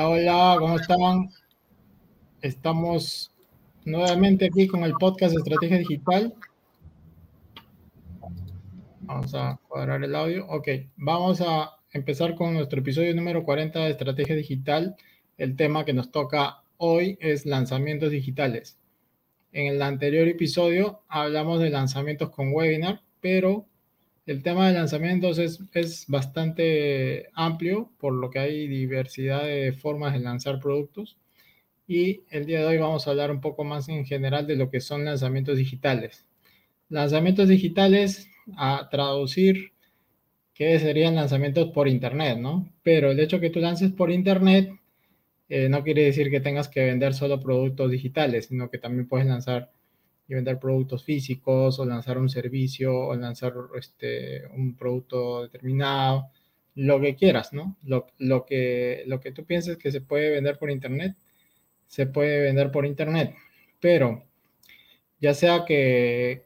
Hola, hola, ¿cómo están? Estamos nuevamente aquí con el podcast Estrategia Digital. Vamos a cuadrar el audio. Ok, vamos a empezar con nuestro episodio número 40 de Estrategia Digital. El tema que nos toca hoy es lanzamientos digitales. En el anterior episodio hablamos de lanzamientos con webinar, pero el tema de lanzamientos es, es bastante amplio, por lo que hay diversidad de formas de lanzar productos. Y el día de hoy vamos a hablar un poco más en general de lo que son lanzamientos digitales. Lanzamientos digitales, a traducir, que serían lanzamientos por Internet, ¿no? Pero el hecho que tú lances por Internet eh, no quiere decir que tengas que vender solo productos digitales, sino que también puedes lanzar y vender productos físicos o lanzar un servicio o lanzar este, un producto determinado, lo que quieras, ¿no? Lo, lo, que, lo que tú pienses que se puede vender por internet, se puede vender por internet, pero ya sea que,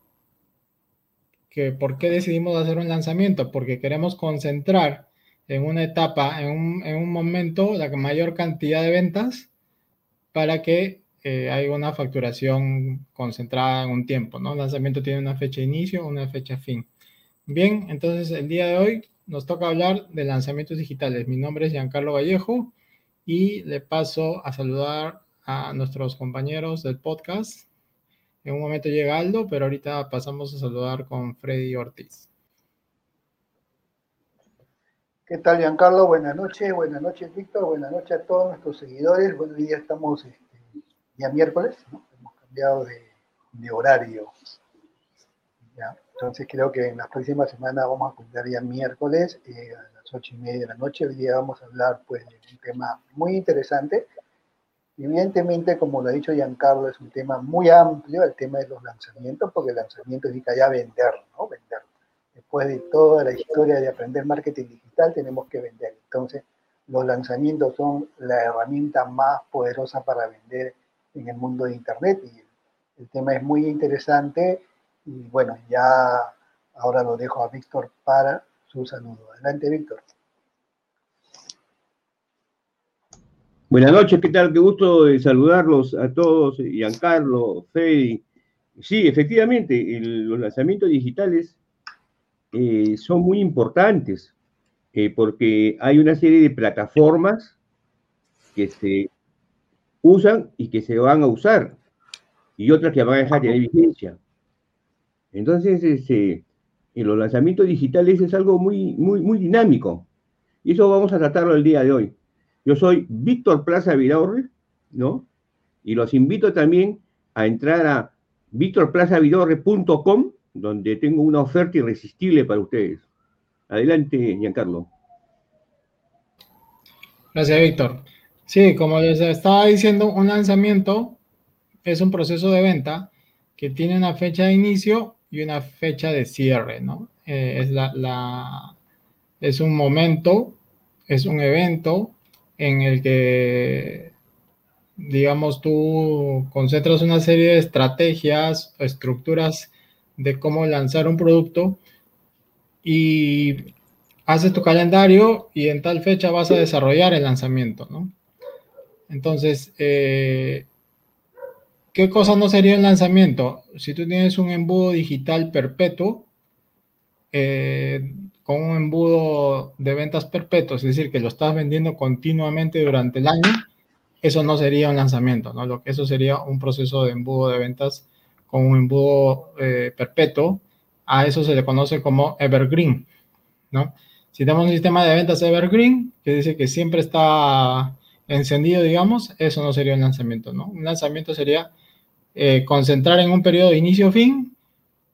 que ¿por qué decidimos hacer un lanzamiento? Porque queremos concentrar en una etapa, en un, en un momento, la mayor cantidad de ventas para que eh, hay una facturación concentrada en un tiempo, ¿no? El lanzamiento tiene una fecha de inicio, una fecha fin. Bien, entonces el día de hoy nos toca hablar de lanzamientos digitales. Mi nombre es Giancarlo Vallejo y le paso a saludar a nuestros compañeros del podcast. En un momento llega Aldo, pero ahorita pasamos a saludar con Freddy Ortiz. ¿Qué tal, Giancarlo? Buenas noches, buenas noches, Víctor, buenas noches a todos nuestros seguidores. Bueno, hoy día estamos ya miércoles, ¿no? hemos cambiado de, horario. Entonces creo que en las próximas semanas vamos a cambiar ya miércoles eh, a las ocho y media de la noche. Hoy día vamos a hablar pues, de un tema muy interesante. Evidentemente, como lo ha dicho Giancarlo, es un tema muy amplio, el tema de los lanzamientos, porque el lanzamiento significa ya vender, ¿no? Vender. Después de toda la historia de aprender marketing digital, tenemos que vender. Entonces, los lanzamientos son la herramienta más poderosa para vender en el mundo de Internet y el tema es muy interesante y bueno, ya ahora lo dejo a Víctor para su saludo. Adelante, Víctor. Buenas noches, ¿qué tal? Qué gusto de saludarlos a todos, Giancarlo, Freddy. Sí, efectivamente, los lanzamientos digitales eh, son muy importantes eh, porque hay una serie de plataformas que se usan y que se van a usar, y otras que van a dejar de vigencia. Entonces, este, en los lanzamientos digitales es algo muy, muy, muy dinámico. Y eso vamos a tratarlo el día de hoy. Yo soy Víctor Plaza Vidorre, ¿no? Y los invito también a entrar a victorplazavidorre.com, donde tengo una oferta irresistible para ustedes. Adelante, Giancarlo. Gracias, Víctor. Sí, como les estaba diciendo, un lanzamiento es un proceso de venta que tiene una fecha de inicio y una fecha de cierre, ¿no? Eh, es, la, es un momento, es un evento en el que, digamos, tú concentras una serie de estrategias estructuras de cómo lanzar un producto y haces tu calendario y en tal fecha vas a desarrollar el lanzamiento, ¿no? Entonces, eh, ¿qué cosa no sería el lanzamiento? Si tú tienes un embudo digital perpetuo, eh, con un embudo de ventas perpetuos, es decir, que lo estás vendiendo continuamente durante el año, eso no sería un lanzamiento, ¿no? Lo que eso sería un proceso de embudo de ventas con un embudo eh, perpetuo. A eso se le conoce como evergreen, ¿no? Si tenemos un sistema de ventas evergreen, que dice que siempre está encendido, digamos, eso no sería un lanzamiento, ¿no? Un lanzamiento sería eh, concentrar en un periodo de inicio-fin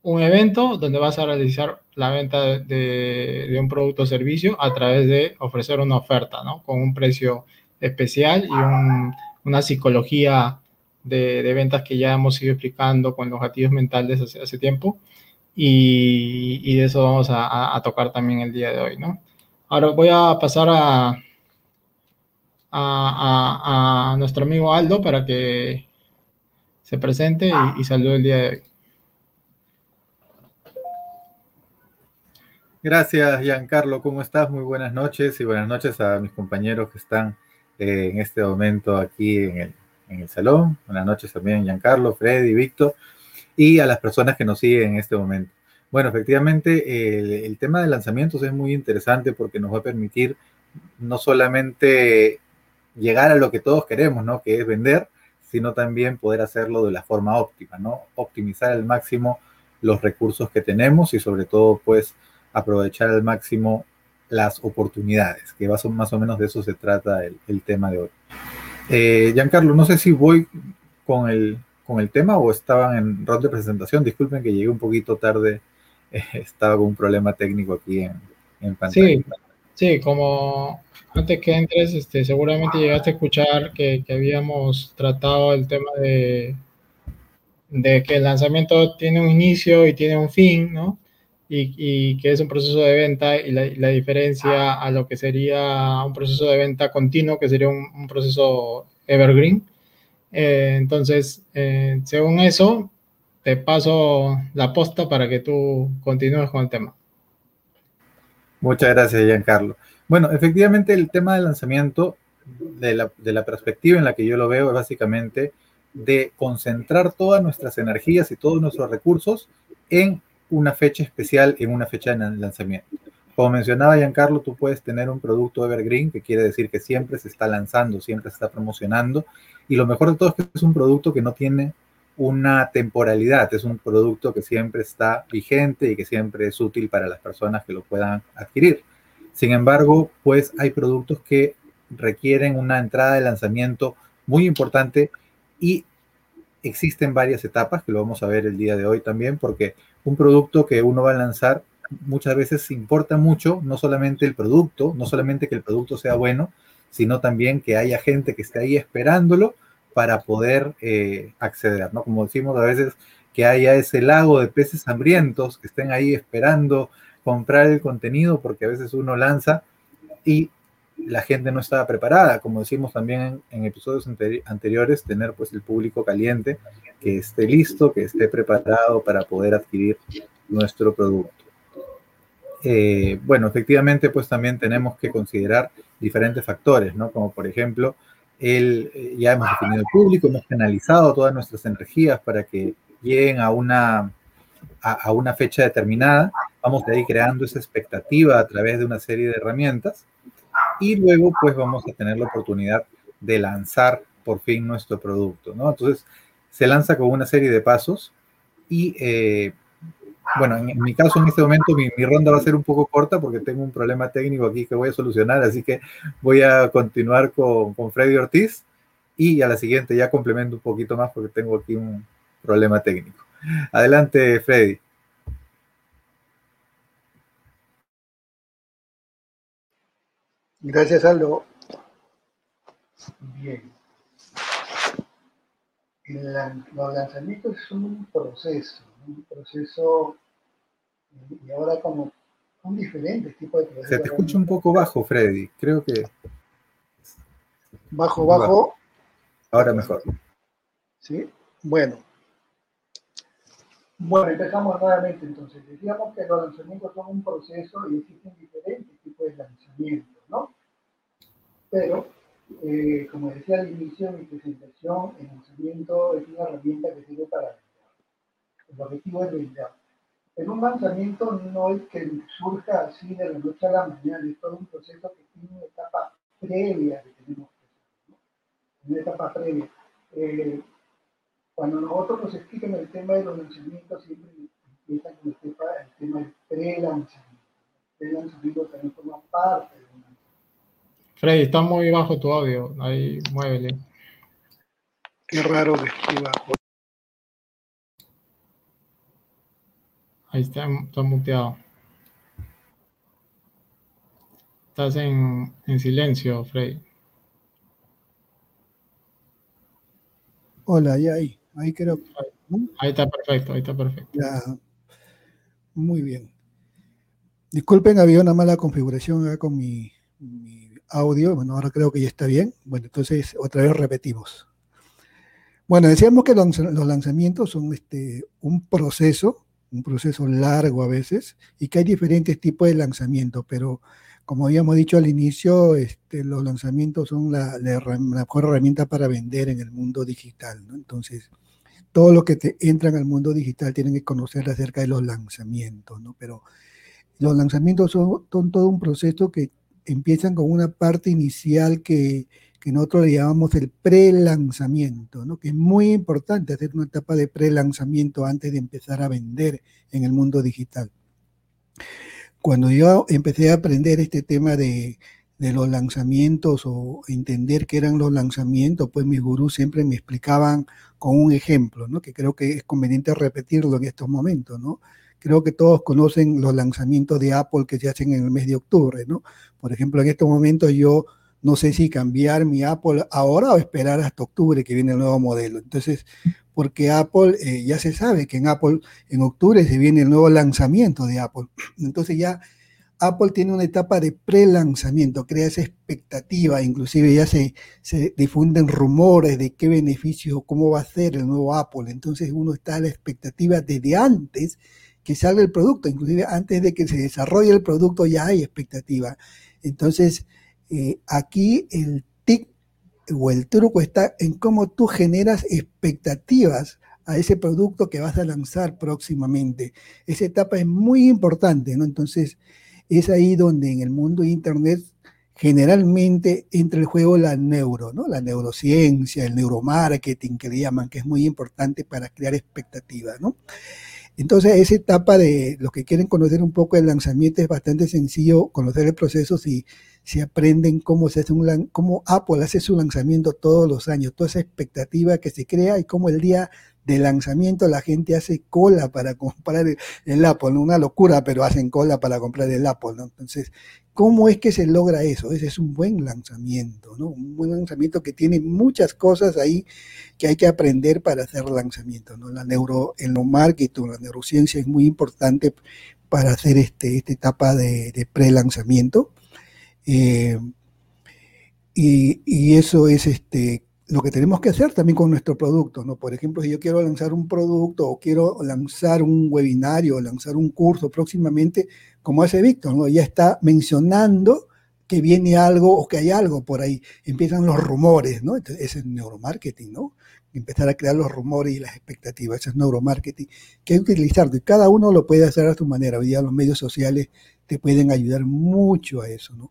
un evento donde vas a realizar la venta de, un producto o servicio a través de ofrecer una oferta, ¿no? Con un precio especial y una psicología de, ventas que ya hemos ido explicando con los gatillos mentales hace, hace tiempo. Y, y, de eso vamos a tocar también el día de hoy, ¿no? Ahora voy a pasar a, a, nuestro amigo Aldo para que se presente y, y salude el día de hoy. Gracias, Giancarlo. ¿Cómo estás? Muy buenas noches y buenas noches a mis compañeros que están eh, en este momento aquí en el, en el salón. Buenas noches también, Giancarlo, Freddy, Víctor, y a las personas que nos siguen en este momento. Bueno, efectivamente, el, el, tema de lanzamientos es muy interesante porque nos va a permitir no solamente llegar a lo que todos queremos, ¿no? Que es vender, sino también poder hacerlo de la forma óptima, ¿no? Optimizar al máximo los recursos que tenemos y sobre todo, pues, aprovechar al máximo las oportunidades, que más o menos de eso se trata el, tema de hoy. Eh, Giancarlo, no sé si voy con el, con el tema o estaban en rol de presentación. Disculpen que llegué un poquito tarde, estaba con un problema técnico aquí en, en pantalla. Sí, sí, como antes que entres, este, seguramente llegaste a escuchar que, que habíamos tratado el tema de, de que el lanzamiento tiene un inicio y tiene un fin, ¿no? Y, y, que es un proceso de venta y la, la, diferencia a lo que sería un proceso de venta continuo, que sería un, proceso evergreen. Eh, entonces, eh, según eso, te paso la posta para que tú continúes con el tema. Muchas gracias, Giancarlo. Bueno, efectivamente el tema del lanzamiento, de la, de la perspectiva en la que yo lo veo, es básicamente de concentrar todas nuestras energías y todos nuestros recursos en una fecha especial, en una fecha de lanzamiento. Como mencionaba Giancarlo, tú puedes tener un producto evergreen, que quiere decir que siempre se está lanzando, siempre se está promocionando, y lo mejor de todo es que es un producto que no tiene una temporalidad, es un producto que siempre está vigente y que siempre es útil para las personas que lo puedan adquirir. Sin embargo, pues hay productos que requieren una entrada de lanzamiento muy importante y existen varias etapas que lo vamos a ver el día de hoy también, porque un producto que uno va a lanzar muchas veces importa mucho, no solamente el producto, no solamente que el producto sea bueno, sino también que haya gente que esté ahí esperándolo para poder eh, acceder, ¿no? Como decimos a veces, que haya ese lago de peces hambrientos que estén ahí esperando comprar el contenido porque a veces uno lanza y la gente no estaba preparada, como decimos también en, episodios anteri anteriores, tener pues el público caliente que esté listo, que esté preparado para poder adquirir nuestro producto. Eh, bueno, efectivamente pues también tenemos que considerar diferentes factores, ¿no? Como por ejemplo, el, eh, ya hemos definido el público, hemos canalizado todas nuestras energías para que lleguen a una, a, una fecha determinada vamos a ir creando esa expectativa a través de una serie de herramientas y luego pues vamos a tener la oportunidad de lanzar por fin nuestro producto, ¿no? Entonces se lanza con una serie de pasos y eh, bueno, en, en, mi caso en este momento mi, mi, ronda va a ser un poco corta porque tengo un problema técnico aquí que voy a solucionar, así que voy a continuar con, con Freddy Ortiz y a la siguiente ya complemento un poquito más porque tengo aquí un problema técnico. Adelante, Freddy. Gracias, Aldo. Bien. Los lanzamientos son un proceso, un proceso, y ahora como un diferente tipo de procesos. Se te escucha un poco bajo, Freddy, creo que... Bajo, bajo. Ahora mejor. ¿Sí? Bueno. Bueno, empezamos nuevamente entonces. Decíamos que los lanzamientos son un proceso y existen diferentes tipos de lanzamientos. ¿no? Pero, eh, como decía al inicio de mi presentación, el lanzamiento es una herramienta que sirve para. El objetivo es vender. En un lanzamiento no es que surja así de la noche a la mañana, es todo un proceso que tiene una etapa previa que tenemos que hacer, ¿no? Una etapa previa. Eh, cuando nosotros nos explican el tema de los lanzamientos, siempre empiezan con el tema, el tema del pre-lanzamiento. El lanzamiento también forma parte de un Freddy, está muy bajo tu audio. Ahí, muévele. Qué raro que esté bajo. Ahí está, está muteado. Estás en, en silencio, Freddy. Hola, ya ahí. Ahí creo. ¿no? Ahí está perfecto, ahí está perfecto. Ya. Muy bien. Disculpen, había una mala configuración acá con mi, mi audio. Bueno, ahora creo que ya está bien. Bueno, entonces otra vez repetimos. Bueno, decíamos que los, los lanzamientos son este, un proceso, un proceso largo a veces, y que hay diferentes tipos de lanzamiento, pero como habíamos dicho al inicio, este, los lanzamientos son la, mejor herramienta para vender en el mundo digital. Entonces, todo lo que te entran al mundo digital tienen que conocer acerca de los lanzamientos, ¿no? Pero los lanzamientos son, todo un proceso que empiezan con una parte inicial que, que nosotros le llamamos el pre-lanzamiento, ¿no? que es muy importante hacer una etapa de pre-lanzamiento antes de empezar a vender en el mundo digital. Cuando yo empecé a aprender este tema de, de los lanzamientos o entender qué eran los lanzamientos, pues mis gurús siempre me explicaban con un ejemplo, ¿no? que creo que es conveniente repetirlo en estos momentos. ¿no? Creo que todos conocen los lanzamientos de Apple que se hacen en el mes de octubre. ¿no? Por ejemplo, en estos momentos yo no sé si cambiar mi Apple ahora o esperar hasta octubre que viene el nuevo modelo. Entonces, porque Apple, eh, ya se sabe que en Apple en octubre se viene el nuevo lanzamiento de Apple. Entonces ya Apple tiene una etapa de pre-lanzamiento, crea esa expectativa, inclusive ya se, se difunden rumores de qué beneficio, cómo va a ser el nuevo Apple. Entonces uno está a la expectativa desde antes que salga el producto, inclusive antes de que se desarrolle el producto ya hay expectativa. Entonces, eh, aquí el tic o el truco está en cómo tú generas expectativas a ese producto que vas a lanzar próximamente. Esa etapa es muy importante, ¿no? Entonces, es ahí donde en el mundo de Internet generalmente entra el juego la neuro, ¿no? La neurociencia, el neuromarketing que le llaman, que es muy importante para crear expectativas, ¿no? Entonces, esa etapa de los que quieren conocer un poco el lanzamiento es bastante sencillo, conocer el proceso si si aprenden cómo se hace un cómo Apple hace su lanzamiento todos los años, toda esa expectativa que se crea y cómo el día de lanzamiento la gente hace cola para comprar el, Apple, una locura, pero hacen cola para comprar el Apple, ¿no? Entonces, ¿cómo es que se logra eso? Ese es un buen lanzamiento, ¿no? Un buen lanzamiento que tiene muchas cosas ahí que hay que aprender para hacer lanzamiento, ¿no? La neuro, el marketing, la neurociencia es muy importante para hacer este, esta etapa de, de pre-lanzamiento eh, y, eso es este, lo que tenemos que hacer también con nuestro producto, ¿no? Por ejemplo, si yo quiero lanzar un producto o quiero lanzar un webinario o lanzar un curso próximamente, como hace Víctor, ¿no? Ya está mencionando que viene algo o que hay algo por ahí. Empiezan los rumores, ¿no? Entonces, ese es neuromarketing, ¿no? Empezar a crear los rumores y las expectativas, ese es neuromarketing, que hay que utilizarlo y cada uno lo puede hacer a su manera. Hoy día los medios sociales te pueden ayudar mucho a eso, ¿no?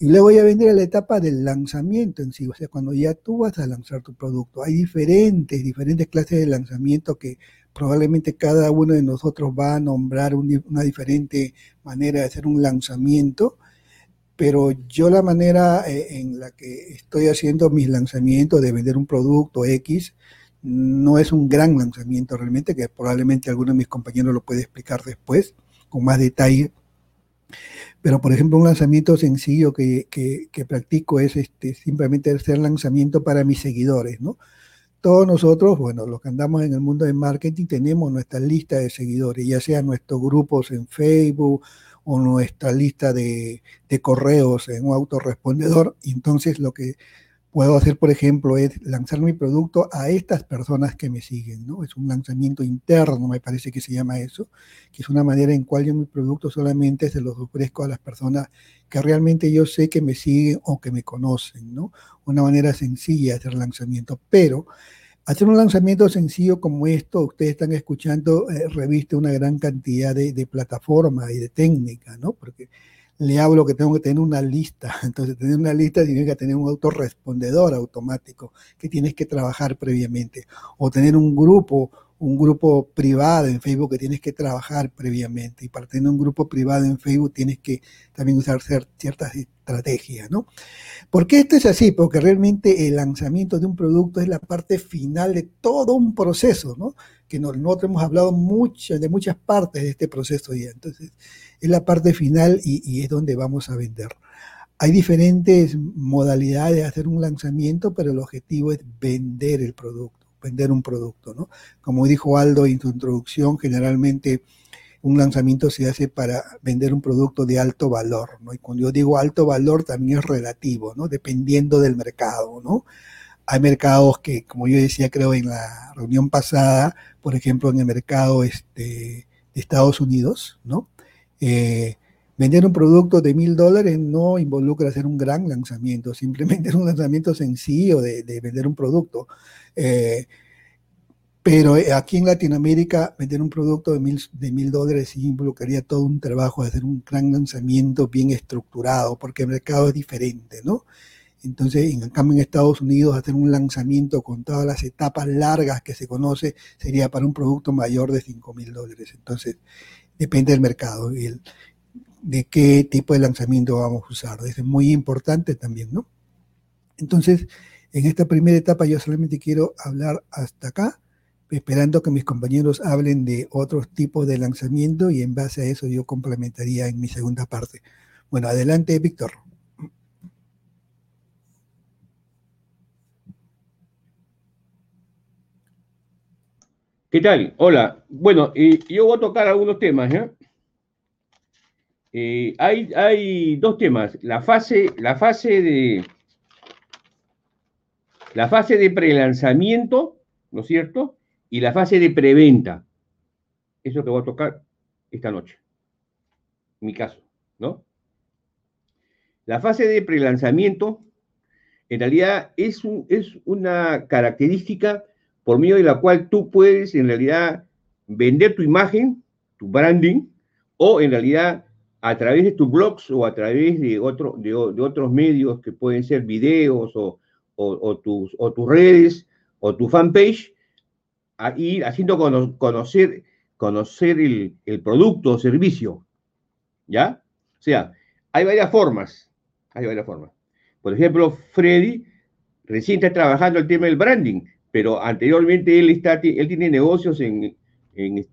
Y luego ya vendría la etapa del lanzamiento en sí, o sea, cuando ya tú vas a lanzar tu producto. Hay diferentes, diferentes clases de lanzamiento que probablemente cada uno de nosotros va a nombrar una diferente manera de hacer un lanzamiento, pero yo la manera eh, en la que estoy haciendo mis lanzamientos de vender un producto X no es un gran lanzamiento realmente, que probablemente alguno de mis compañeros lo puede explicar después con más detalle pero, por ejemplo, un lanzamiento sencillo que, que, practico es este, simplemente hacer lanzamiento para mis seguidores, ¿no? Todos nosotros, bueno, los que andamos en el mundo de marketing, tenemos nuestra lista de seguidores, ya sea nuestros grupos en Facebook o nuestra lista de, correos en un autorrespondedor. Entonces lo que puedo hacer, por ejemplo, es lanzar mi producto a estas personas que me siguen, ¿no? Es un lanzamiento interno, me parece que se llama eso, que es una manera en cual yo mi producto solamente se los ofrezco a las personas que realmente yo sé que me siguen o que me conocen, ¿no? Una manera sencilla de hacer lanzamiento, pero hacer un lanzamiento sencillo como esto, ustedes están escuchando, eh, reviste una gran cantidad de, de plataformas y de técnicas, ¿no? Porque le hablo que tengo que tener una lista. Entonces, tener una lista significa tener un autorrespondedor automático que tienes que trabajar previamente. O tener un grupo, un grupo privado en Facebook que tienes que trabajar previamente. Y para tener un grupo privado en Facebook tienes que también usar ciertas estrategias, ¿no? ¿Por qué esto es así? Porque realmente el lanzamiento de un producto es la parte final de todo un proceso, ¿no? Que nosotros hemos hablado mucho, de muchas partes de este proceso ya. Entonces, es la parte final y, es donde vamos a vender. Hay diferentes modalidades de hacer un lanzamiento, pero el objetivo es vender el producto, vender un producto, ¿no? Como dijo Aldo en su introducción, generalmente un lanzamiento se hace para vender un producto de alto valor, ¿no? Y cuando yo digo alto valor también es relativo, ¿no? Dependiendo del mercado, ¿no? Hay mercados que, como yo decía, creo en la reunión pasada, por ejemplo, en el mercado este, de Estados Unidos, ¿no? Eh, Vender un producto de mil dólares no involucra hacer un gran lanzamiento, simplemente es un lanzamiento sencillo de, vender un producto. Eh, pero eh, aquí en Latinoamérica, vender un producto de mil, de mil dólares involucraría todo un trabajo de hacer un gran lanzamiento bien estructurado, porque el mercado es diferente, ¿no? Entonces, en cambio, en Estados Unidos, hacer un lanzamiento con todas las etapas largas que se conoce sería para un producto mayor de 5 mil dólares. Entonces, depende del mercado. El, de qué tipo de lanzamiento vamos a usar. Es muy importante también, ¿no? Entonces, en esta primera etapa yo solamente quiero hablar hasta acá, esperando que mis compañeros hablen de otros tipos de lanzamiento y en base a eso yo complementaría en mi segunda parte. Bueno, adelante, Víctor. ¿Qué tal? Hola. Bueno, yo voy a tocar algunos temas, ¿eh? Eh, hay, dos temas. La fase, la fase de la fase de prelanzamiento, ¿no es cierto? Y la fase de preventa. Eso que voy a tocar esta noche. Mi caso, ¿no? La fase de prelanzamiento, en realidad, es una característica por medio de la cual tú puedes, en realidad, vender tu imagen, tu branding, o en realidad a través de tus blogs o a través de, otro, de, otros medios que pueden ser videos o, tus, o tus redes o tu fanpage, a ir haciendo conocer, conocer el, producto o servicio. ¿Ya? O sea, hay varias formas. Hay varias formas. Por ejemplo, Freddy recién está trabajando el tema del branding, pero anteriormente él, está, él tiene negocios en, en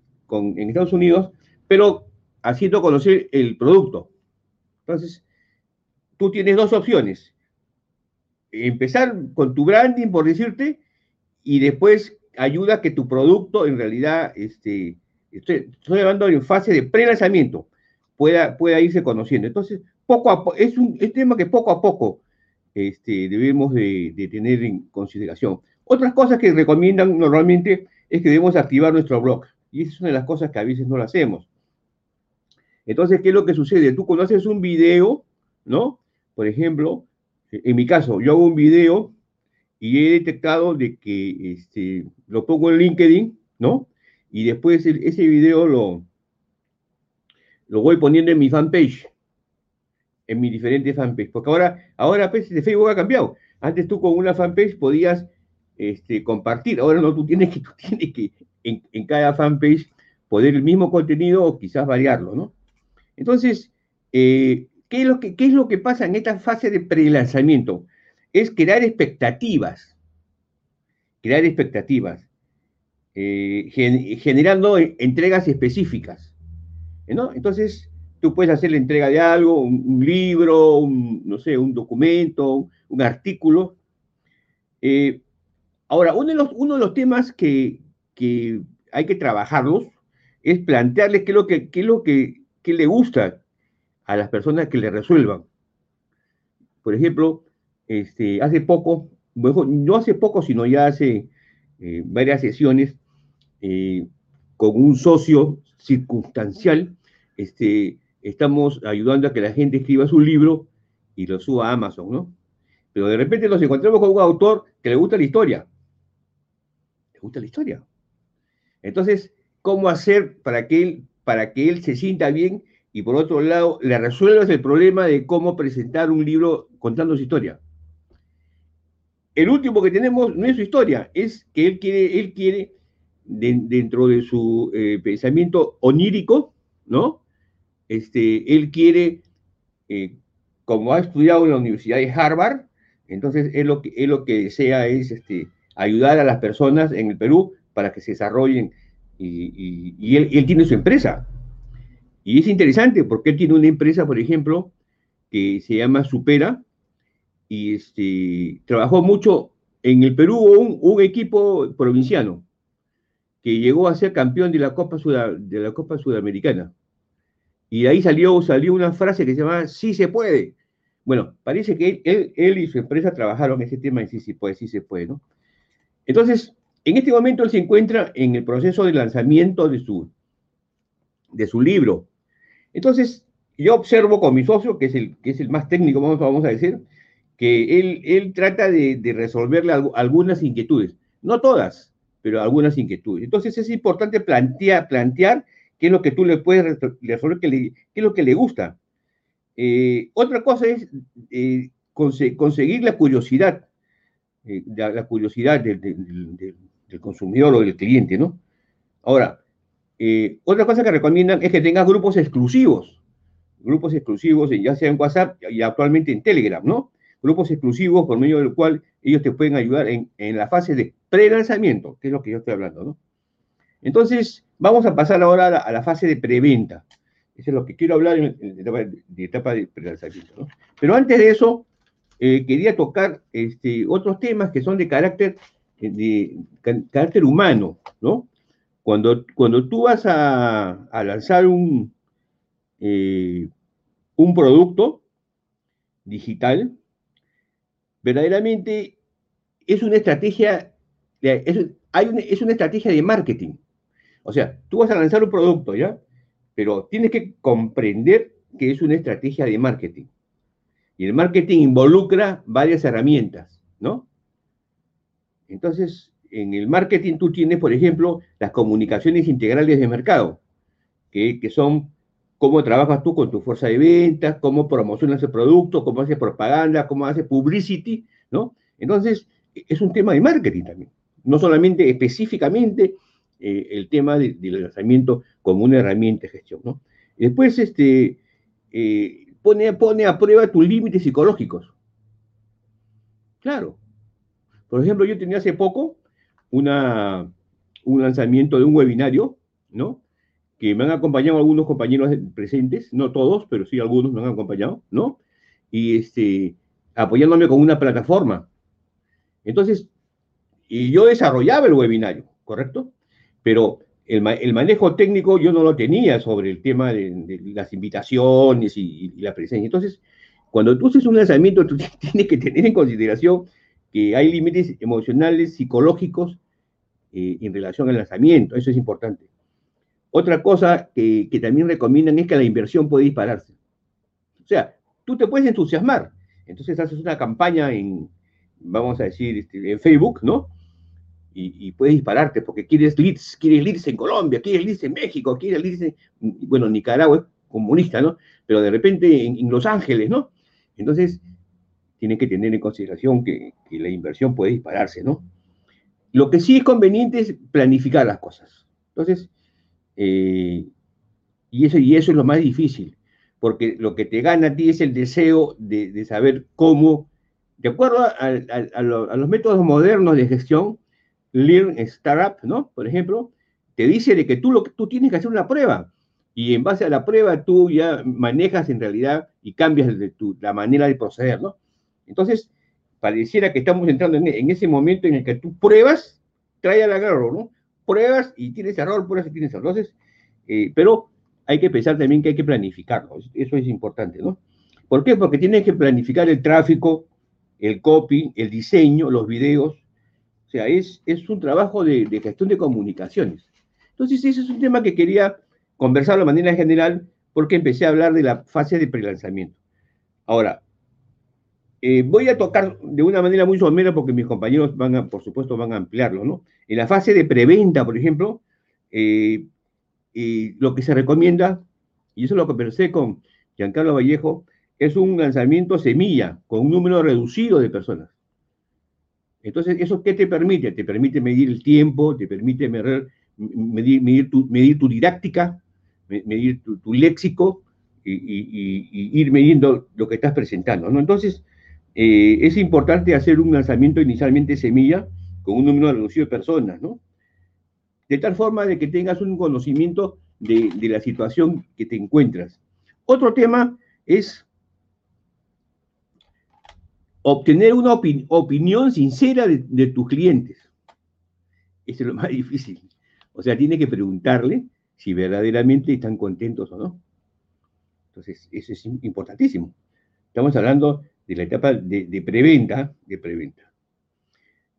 Estados Unidos, pero haciendo conocer el producto. Entonces, tú tienes dos opciones. Empezar con tu branding, por decirte, y después ayuda a que tu producto en realidad, este, estoy, hablando en fase de pre-lanzamiento, pueda, pueda irse conociendo. Entonces, poco a poco, es un tema que poco a poco este, debemos de, tener en consideración. Otras cosas que recomiendan normalmente es que debemos activar nuestro blog. Y es una de las cosas que a veces no lo hacemos. Entonces, ¿qué es lo que sucede? Tú conoces un video, ¿no? Por ejemplo, en mi caso, yo hago un video y he detectado de que este, lo pongo en LinkedIn, ¿no? Y después ese video lo, lo voy poniendo en mi fanpage, en mi diferente fanpage. Porque ahora, ahora pues, de Facebook ha cambiado. Antes tú con una fanpage podías este, compartir. Ahora no, tú tienes que, tú tienes que en, en cada fanpage poner el mismo contenido o quizás variarlo, ¿no? Entonces, eh, ¿qué, es lo que, ¿qué es lo que pasa en esta fase de prelanzamiento? Es crear expectativas, crear expectativas, eh, generando entregas específicas. Entonces, tú puedes hacer la entrega de algo, un, libro, un, no sé, un documento, un, artículo. Eh, ahora, uno de, los, temas que, que hay que trabajarlos es plantearles qué es lo que, qué es lo que qué le gusta a las personas que le resuelvan. Por ejemplo, este, hace poco, no hace poco, sino ya hace eh, varias sesiones eh, con un socio circunstancial, este, estamos ayudando a que la gente escriba su libro y lo suba a Amazon, ¿no? Pero de repente nos encontramos con un autor que le gusta la historia. Le gusta la historia. Entonces, ¿cómo hacer para que él para que él se sienta bien y por otro lado le resuelvas el problema de cómo presentar un libro contando su historia. El último que tenemos no es su historia, es que él quiere, él quiere dentro de su eh, pensamiento onírico, ¿no? Este, él quiere, eh, como ha estudiado en la Universidad de Harvard, entonces él lo que, él lo que desea es este, ayudar a las personas en el Perú para que se desarrollen y, él, tiene su empresa. Y es interesante porque él tiene una empresa, por ejemplo, que se llama Supera, y este, trabajó mucho. En el Perú un, un equipo provinciano que llegó a ser campeón de la Copa, Sudamericana. Y de ahí salió, salió una frase que se llama Sí se puede. Bueno, parece que él, y su empresa trabajaron ese tema y sí se puede, sí se puede, ¿no? Entonces, en este momento él se encuentra en el proceso de lanzamiento de su, de su libro. Entonces, yo observo con mi socio, que es el, que es el más técnico, vamos, vamos a decir, que él, él trata de, de resolverle algunas inquietudes, no todas, pero algunas inquietudes. Entonces es importante plantear, plantear qué es lo que tú le puedes resolver, qué, es lo que le gusta. Eh, otra cosa es eh, conseguir la curiosidad, eh, la, curiosidad del, consumidor o del cliente, ¿no? Ahora, otra cosa que recomiendan es que tengas grupos exclusivos, grupos exclusivos, ya sea en WhatsApp y actualmente en Telegram, ¿no? Grupos exclusivos por medio del cual ellos te pueden ayudar en, en la fase de pre-lanzamiento, que es lo que yo estoy hablando, ¿no? Entonces, vamos a pasar ahora a la, fase de preventa. Eso es lo que quiero hablar en, la etapa de, pre-lanzamiento, ¿no? Pero antes de eso, eh, quería tocar este, otros temas que son de carácter, eh, de, carácter humano, ¿no? Cuando, cuando tú vas a, lanzar un, eh, un producto digital, verdaderamente es una estrategia es, una, es una estrategia de marketing. O sea, tú vas a lanzar un producto, ¿ya? Pero tienes que comprender que es una estrategia de marketing. Y el marketing involucra varias herramientas, ¿no? Entonces, en el marketing tú tienes, por ejemplo, las comunicaciones integrales de mercado, que, son cómo trabajas tú con tu fuerza de ventas, cómo promocionas el producto, cómo haces propaganda, cómo haces publicity, ¿no? Entonces, es un tema de marketing también no solamente específicamente eh, el tema del lanzamiento como una herramienta de gestión, ¿no? Después, este, eh, pone a prueba tus límites psicológicos. Claro. Por ejemplo, yo tenía hace poco una, un lanzamiento de un webinario, ¿no? Que me han acompañado algunos compañeros presentes, no todos, pero sí algunos me han acompañado, ¿no? Y este, apoyándome con una plataforma. Entonces, y yo desarrollaba el webinario, ¿correcto? Pero el, manejo técnico yo no lo tenía sobre el tema de, las invitaciones y, la presencia. Entonces, cuando tú haces un lanzamiento, tú tienes que tener en consideración que hay límites emocionales, psicológicos eh, en relación al lanzamiento. Eso es importante. Otra cosa que, que también recomiendan es que la inversión puede dispararse. O sea, tú te puedes entusiasmar. Entonces haces una campaña en, vamos a decir, este, en Facebook, ¿no? y, puedes dispararte porque quieres leads, quieres leads en Colombia, quieres leads en México, quieres leads en, bueno, Nicaragua es comunista, ¿no? Pero de repente en, Los Ángeles, ¿no? Entonces, tienen que tener en consideración que, la inversión puede dispararse, ¿no? Lo que sí es conveniente es planificar las cosas. Entonces, eh, y, eso, y eso es lo más difícil, porque lo que te gana a ti es el deseo de, saber cómo, de acuerdo a, los métodos modernos de gestión, Learn Startup, ¿no? Por ejemplo, te dice de que tú, lo, tú tienes que hacer una prueba y en base a la prueba tú ya manejas en realidad y cambias la manera de proceder, ¿no? Entonces, pareciera que estamos entrando en, ese momento en el que tú pruebas, trae al error, ¿no? Pruebas y tienes error, pruebas y tienes error. Entonces, eh, pero hay que pensar también que hay que planificarlo, eso es importante, ¿no? ¿Por qué? Porque tienes que planificar el tráfico, el copy, el diseño, los videos, o sea, es, es un trabajo de, gestión de comunicaciones. Entonces, ese es un tema que quería conversar de manera general porque empecé a hablar de la fase de prelanzamiento. Ahora, eh, voy a tocar de una manera muy somera porque mis compañeros van a, por supuesto, van a ampliarlo, ¿no? En la fase de preventa, por ejemplo, eh, lo que se recomienda, y eso es lo que pensé con Giancarlo Vallejo, es un lanzamiento semilla con un número reducido de personas. Entonces, ¿eso qué te permite? Te permite medir el tiempo, te permite medir, medir, tu, medir tu, didáctica, medir tu, léxico y, ir midiendo lo que estás presentando. ¿no? Entonces, eh, es importante hacer un lanzamiento inicialmente semilla con un número reducido de personas, ¿no? De tal forma de que tengas un conocimiento de, la situación que te encuentras. Otro tema es obtener una opinión sincera de, tus clientes. Eso es lo más difícil. O sea, tienes que preguntarle si verdaderamente están contentos o no. Entonces, eso es importantísimo. Estamos hablando de la etapa de, preventa, de preventa.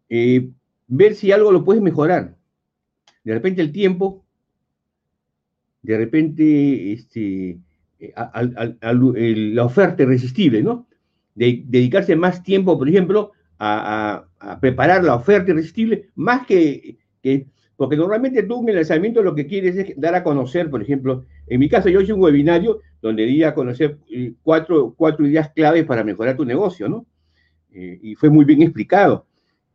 Eh, ver si algo lo puedes mejorar. De repente el tiempo, de repente este, eh, la oferta irresistible, ¿no? De, dedicarse más tiempo, por ejemplo, a, preparar la oferta irresistible, más que, porque normalmente tú en el lanzamiento lo que quieres es dar a conocer, por ejemplo, en mi caso yo hice un webinario donde di a conocer eh, cuatro, cuatro ideas claves para mejorar tu negocio, ¿no? Eh, y fue muy bien explicado.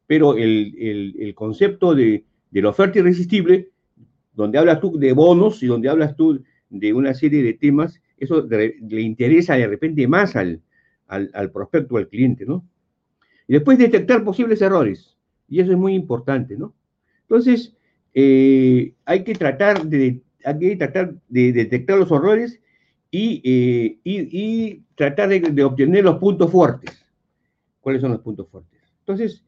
Pero el, concepto de, de, la oferta irresistible, donde hablas tú de bonos y donde hablas tú de una serie de temas, eso le interesa de repente más al, al, al prospecto, al cliente, ¿no? Y después detectar posibles errores. Y eso es muy importante, ¿no? Entonces, eh, hay que tratar de, hay que tratar de detectar los errores y, eh, y, tratar de, obtener los puntos fuertes. ¿Cuáles son los puntos fuertes? Entonces,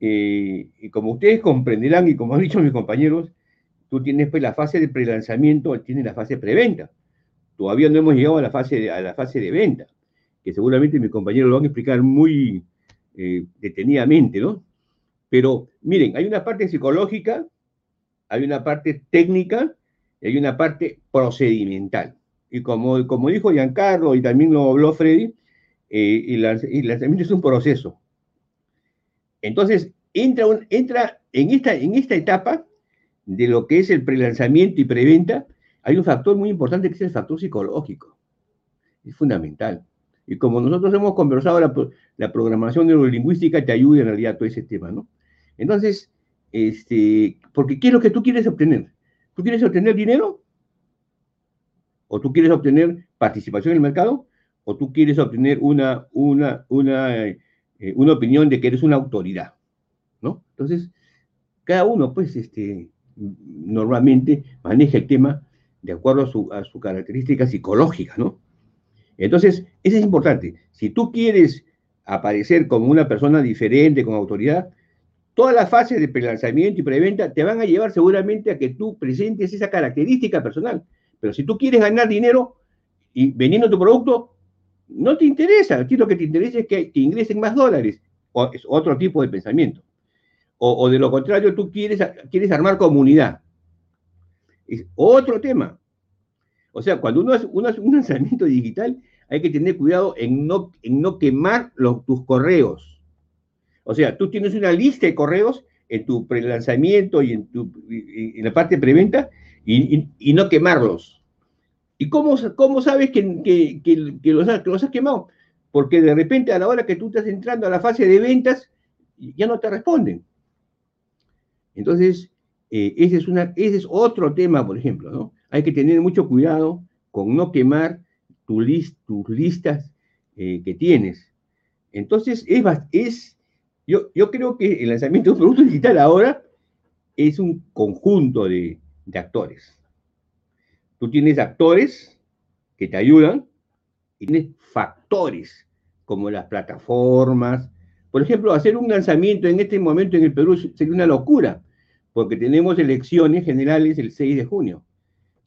eh, como ustedes comprenderán y como han dicho mis compañeros, tú tienes pues la fase de prelanzamiento, tienes la fase preventa. Todavía no hemos llegado a la fase de, a la fase de venta, que seguramente mis compañeros lo van a explicar muy eh, detenidamente, ¿no? Pero miren, hay una parte psicológica, hay una parte técnica y hay una parte procedimental. Y como, como dijo Giancarlo y también lo habló Freddy, eh, el, lanzamiento es un proceso. Entonces, entra, entra en, esta, en esta etapa de lo que es el prelanzamiento y preventa, hay un factor muy importante que es el factor psicológico. Es fundamental. Y como nosotros hemos conversado, la, la programación neurolingüística te ayuda en realidad a todo ese tema, ¿no? Entonces, este, porque ¿qué es lo que tú quieres obtener? ¿Tú quieres obtener dinero? ¿O tú quieres obtener participación en el mercado? ¿O tú quieres obtener una, una, una, eh, una opinión de que eres una autoridad? ¿No? Entonces, cada uno, pues, este, normalmente maneja el tema de acuerdo a su, a su característica psicológica, ¿no? Entonces, eso es importante. Si tú quieres aparecer como una persona diferente, con autoridad, todas las fases de prelanzamiento y preventa te van a llevar seguramente a que tú presentes esa característica personal. Pero si tú quieres ganar dinero y vendiendo tu producto, no te interesa. Aquí lo que te interesa es que, ingresen más dólares. O es otro tipo de pensamiento. O, de lo contrario, tú quieres, quieres armar comunidad. Es otro tema. O sea, cuando uno hace, un lanzamiento digital, hay que tener cuidado en no, en no quemar tus correos o sea, tú tienes una lista de correos en tu prelanzamiento y en, tu, en la parte de preventa y, no quemarlos. ¿Y cómo, cómo sabes que, que, que, los, has, quemado? Porque de repente a la hora que tú estás entrando a la fase de ventas, ya no te responden. Entonces, eh, ese, es una, ese es otro tema, por ejemplo, ¿no? Hay que tener mucho cuidado con no quemar tus listas eh, que tienes. Entonces, es, es yo, creo que el lanzamiento de un producto digital ahora es un conjunto de, actores. Tú tienes actores que te ayudan y tienes factores como las plataformas. Por ejemplo, hacer un lanzamiento en este momento en el Perú sería una locura, porque tenemos elecciones generales el 6 de junio.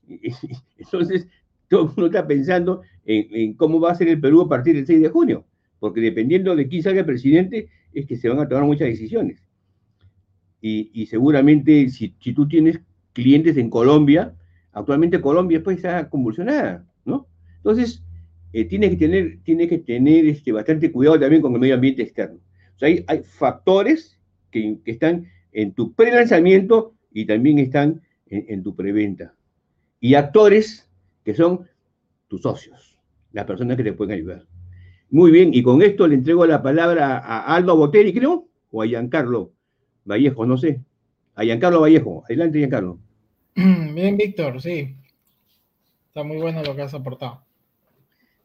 Entonces, todo el mundo está pensando en, cómo va a ser el Perú a partir del 6 de junio, porque dependiendo de quién salga presidente, es que se van a tomar muchas decisiones. Y, seguramente si, tú tienes clientes en Colombia, actualmente Colombia pues está convulsionada, ¿no? Entonces, eh, tienes que tener, tiene que tener este, bastante cuidado también con el medio ambiente externo. O sea, hay, factores que, están en tu pre-lanzamiento y también están en, en tu preventa. Y actores que son tus socios, las personas que te pueden ayudar. Muy bien, y con esto le entrego la palabra a Aldo Boteri, creo, o a Giancarlo Vallejo, no sé. A Giancarlo Vallejo. Adelante, Giancarlo. Bien, Víctor, sí. Está muy bueno lo que has aportado.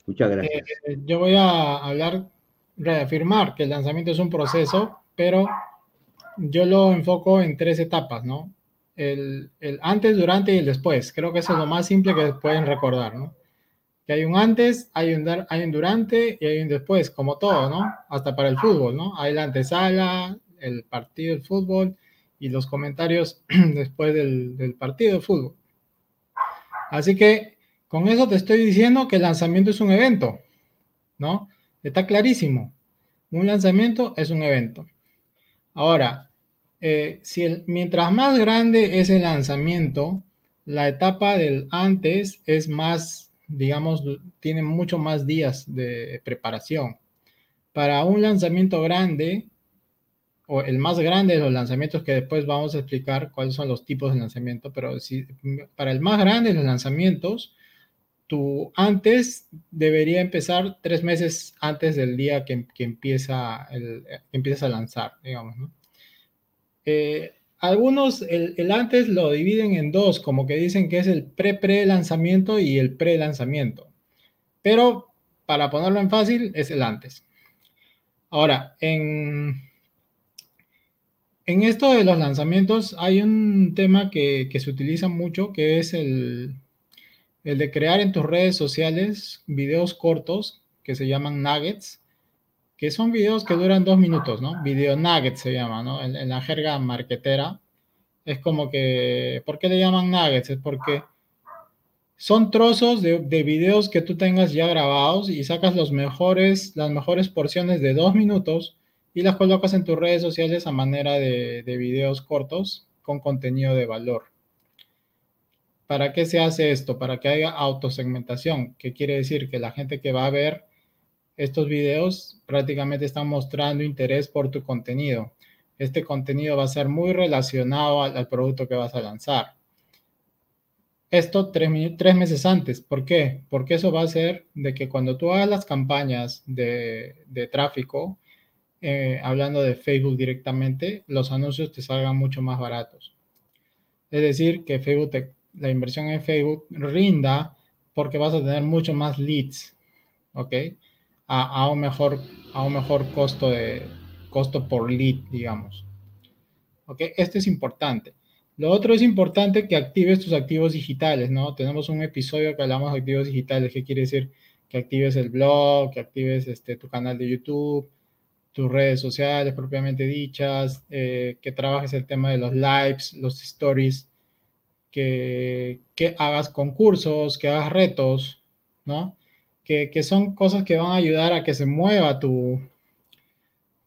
Muchas gracias. Eh, yo voy a hablar, reafirmar que el lanzamiento es un proceso, pero yo lo enfoco en tres etapas, ¿no? El, el antes, durante y el después. Creo que eso es lo más simple que pueden recordar, ¿no? hay un antes, hay un, hay un durante y hay un después, como todo, ¿no? Hasta para el fútbol, ¿no? Hay la antesala, el partido del fútbol y los comentarios después del, partido de fútbol. Así que con eso te estoy diciendo que el lanzamiento es un evento, ¿no? Está clarísimo. Un lanzamiento es un evento. Ahora, eh, si mientras más grande es el lanzamiento, la etapa del antes es más digamos, tienen mucho más días de preparación. Para un lanzamiento grande, o el más grande de los lanzamientos que después vamos a explicar cuáles son los tipos de lanzamiento, pero si, para el más grande de los lanzamientos, tú antes debería empezar tres meses antes del día que, empieza el, empiezas a lanzar, digamos. Eh, algunos el, antes lo dividen en dos, como que dicen que es el pre-pre-lanzamiento y el pre-lanzamiento. Pero para ponerlo en fácil, es el antes. Ahora, en, en esto de los lanzamientos hay un tema que, se utiliza mucho, que es el, el de crear en tus redes sociales videos cortos que se llaman nuggets que son videos que duran dos minutos, ¿no? Video nuggets se llama, ¿no? En, la jerga marquetera. Es como que, ¿por qué le llaman nuggets? Es porque son trozos de, de, videos que tú tengas ya grabados y sacas los mejores, las mejores porciones de dos minutos y las colocas en tus redes sociales a manera de, de videos cortos con contenido de valor. ¿Para qué se hace esto? Para que haya autosegmentación, que quiere decir que la gente que va a ver estos videos prácticamente están mostrando interés por tu contenido. Este contenido va a ser muy relacionado al, producto que vas a lanzar. Esto tres, meses antes. ¿Por qué? Porque eso va a hacer de que cuando tú hagas las campañas de, tráfico, eh, hablando de Facebook directamente, los anuncios te salgan mucho más baratos. Es decir, que Facebook la inversión en Facebook rinda porque vas a tener mucho más leads. ¿Ok? a, un, mejor, a un mejor costo, de, costo por lead, digamos. ¿Ok? Esto es importante. Lo otro es importante que actives tus activos digitales, ¿no? Tenemos un episodio que hablamos de activos digitales, ¿qué quiere decir? Que actives el blog, que actives este, tu canal de YouTube, tus redes sociales propiamente dichas, eh, que trabajes el tema de los lives, los stories, que, que hagas concursos, que hagas retos, ¿no? que, son cosas que van a ayudar a que se mueva tu,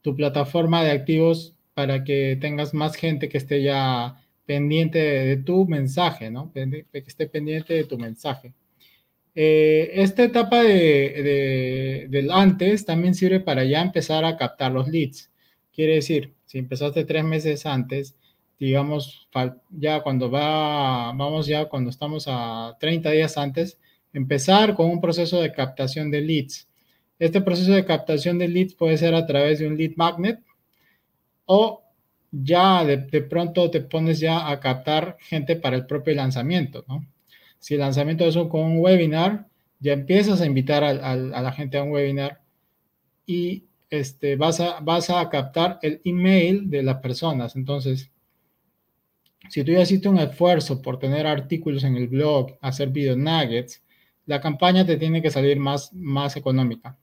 tu plataforma de activos para que tengas más gente que esté ya pendiente de, tu mensaje, ¿no? Que esté pendiente de tu mensaje. Eh, esta etapa de, del antes también sirve para ya empezar a captar los leads. Quiere decir, si empezaste tres meses antes, digamos, ya cuando va, vamos ya cuando estamos a 30 días antes, empezar con un proceso de captación de leads. Este proceso de captación de leads puede ser a través de un lead magnet o ya de, pronto te pones ya a captar gente para el propio lanzamiento, ¿no? Si el lanzamiento es con un webinar, ya empiezas a invitar a, la gente a un webinar y este, vas, a, a captar el email de las personas. Entonces, si tú ya hiciste un esfuerzo por tener artículos en el blog, hacer video nuggets, la campaña te tiene que salir más, económica.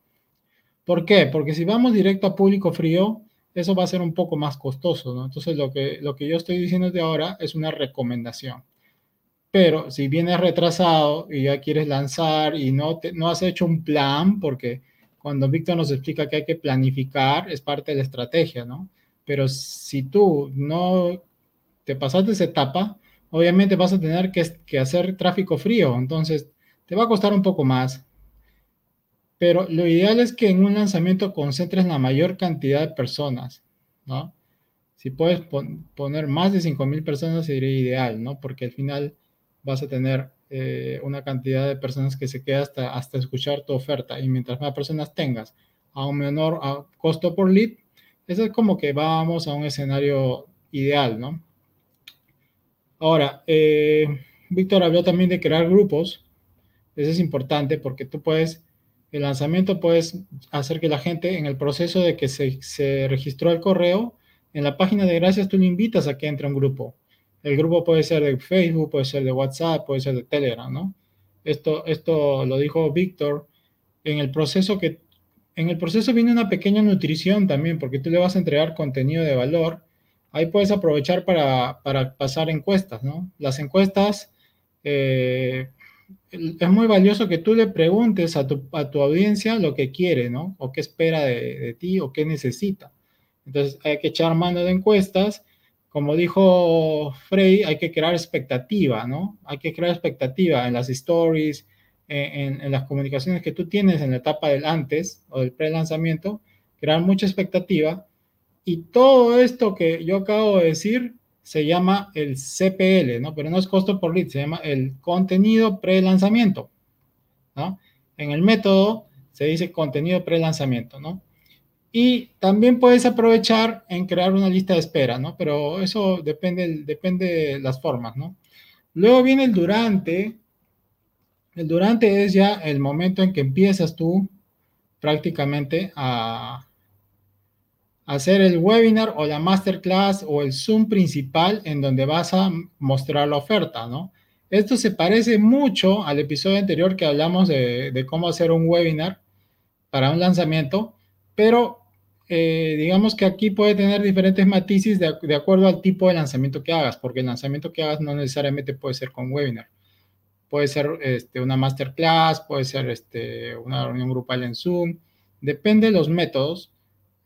¿Por qué? Porque si vamos directo a público frío, eso va a ser un poco más costoso, ¿no? Entonces, lo que, lo que yo estoy diciendo de ahora es una recomendación. Pero si vienes retrasado y ya quieres lanzar y no, te, no has hecho un plan, porque cuando Víctor nos explica que hay que planificar, es parte de la estrategia, ¿no? Pero si tú no te pasaste esa etapa, obviamente vas a tener que, que hacer tráfico frío. Entonces, te va a costar un poco más, pero lo ideal es que en un lanzamiento concentres la mayor cantidad de personas, ¿no? Si puedes poner más de 5.000 personas sería ideal, ¿no? Porque al final vas a tener eh, una cantidad de personas que se queda hasta, hasta escuchar tu oferta y mientras más personas tengas a un menor costo por lead, eso es como que vamos a un escenario ideal, ¿no? Ahora, eh, Víctor habló también de crear grupos. Eso es importante porque tú puedes, el lanzamiento puedes hacer que la gente en el proceso de que se, registró el correo, en la página de gracias tú le invitas a que entre a un grupo. El grupo puede ser de Facebook, puede ser de WhatsApp, puede ser de Telegram, ¿no? Esto, esto lo dijo Víctor. En el proceso que, en el proceso viene una pequeña nutrición también, porque tú le vas a entregar contenido de valor. Ahí puedes aprovechar para, para pasar encuestas, ¿no? Las encuestas eh, es muy valioso que tú le preguntes a tu, audiencia lo que quiere, ¿no? O qué espera de, ti o qué necesita. Entonces hay que echar mano de encuestas. Como dijo Frey, hay que crear expectativa, ¿no? Hay que crear expectativa en las stories, en, en, las comunicaciones que tú tienes en la etapa del antes o del pre-lanzamiento, crear mucha expectativa. Y todo esto que yo acabo de decir se llama el CPL, ¿no? Pero no es costo por lead, se llama el contenido pre-lanzamiento, ¿no? En el método se dice contenido pre-lanzamiento, ¿no? Y también puedes aprovechar en crear una lista de espera, ¿no? Pero eso depende, depende de las formas, ¿no? Luego viene el durante. El durante es ya el momento en que empiezas tú prácticamente a, hacer el webinar o la masterclass o el Zoom principal en donde vas a mostrar la oferta, ¿no? Esto se parece mucho al episodio anterior que hablamos de, cómo hacer un webinar para un lanzamiento, pero eh, digamos que aquí puede tener diferentes matices de, de, acuerdo al tipo de lanzamiento que hagas, porque el lanzamiento que hagas no necesariamente puede ser con webinar. Puede ser este, una masterclass, puede ser este, una reunión grupal en Zoom, depende de los métodos.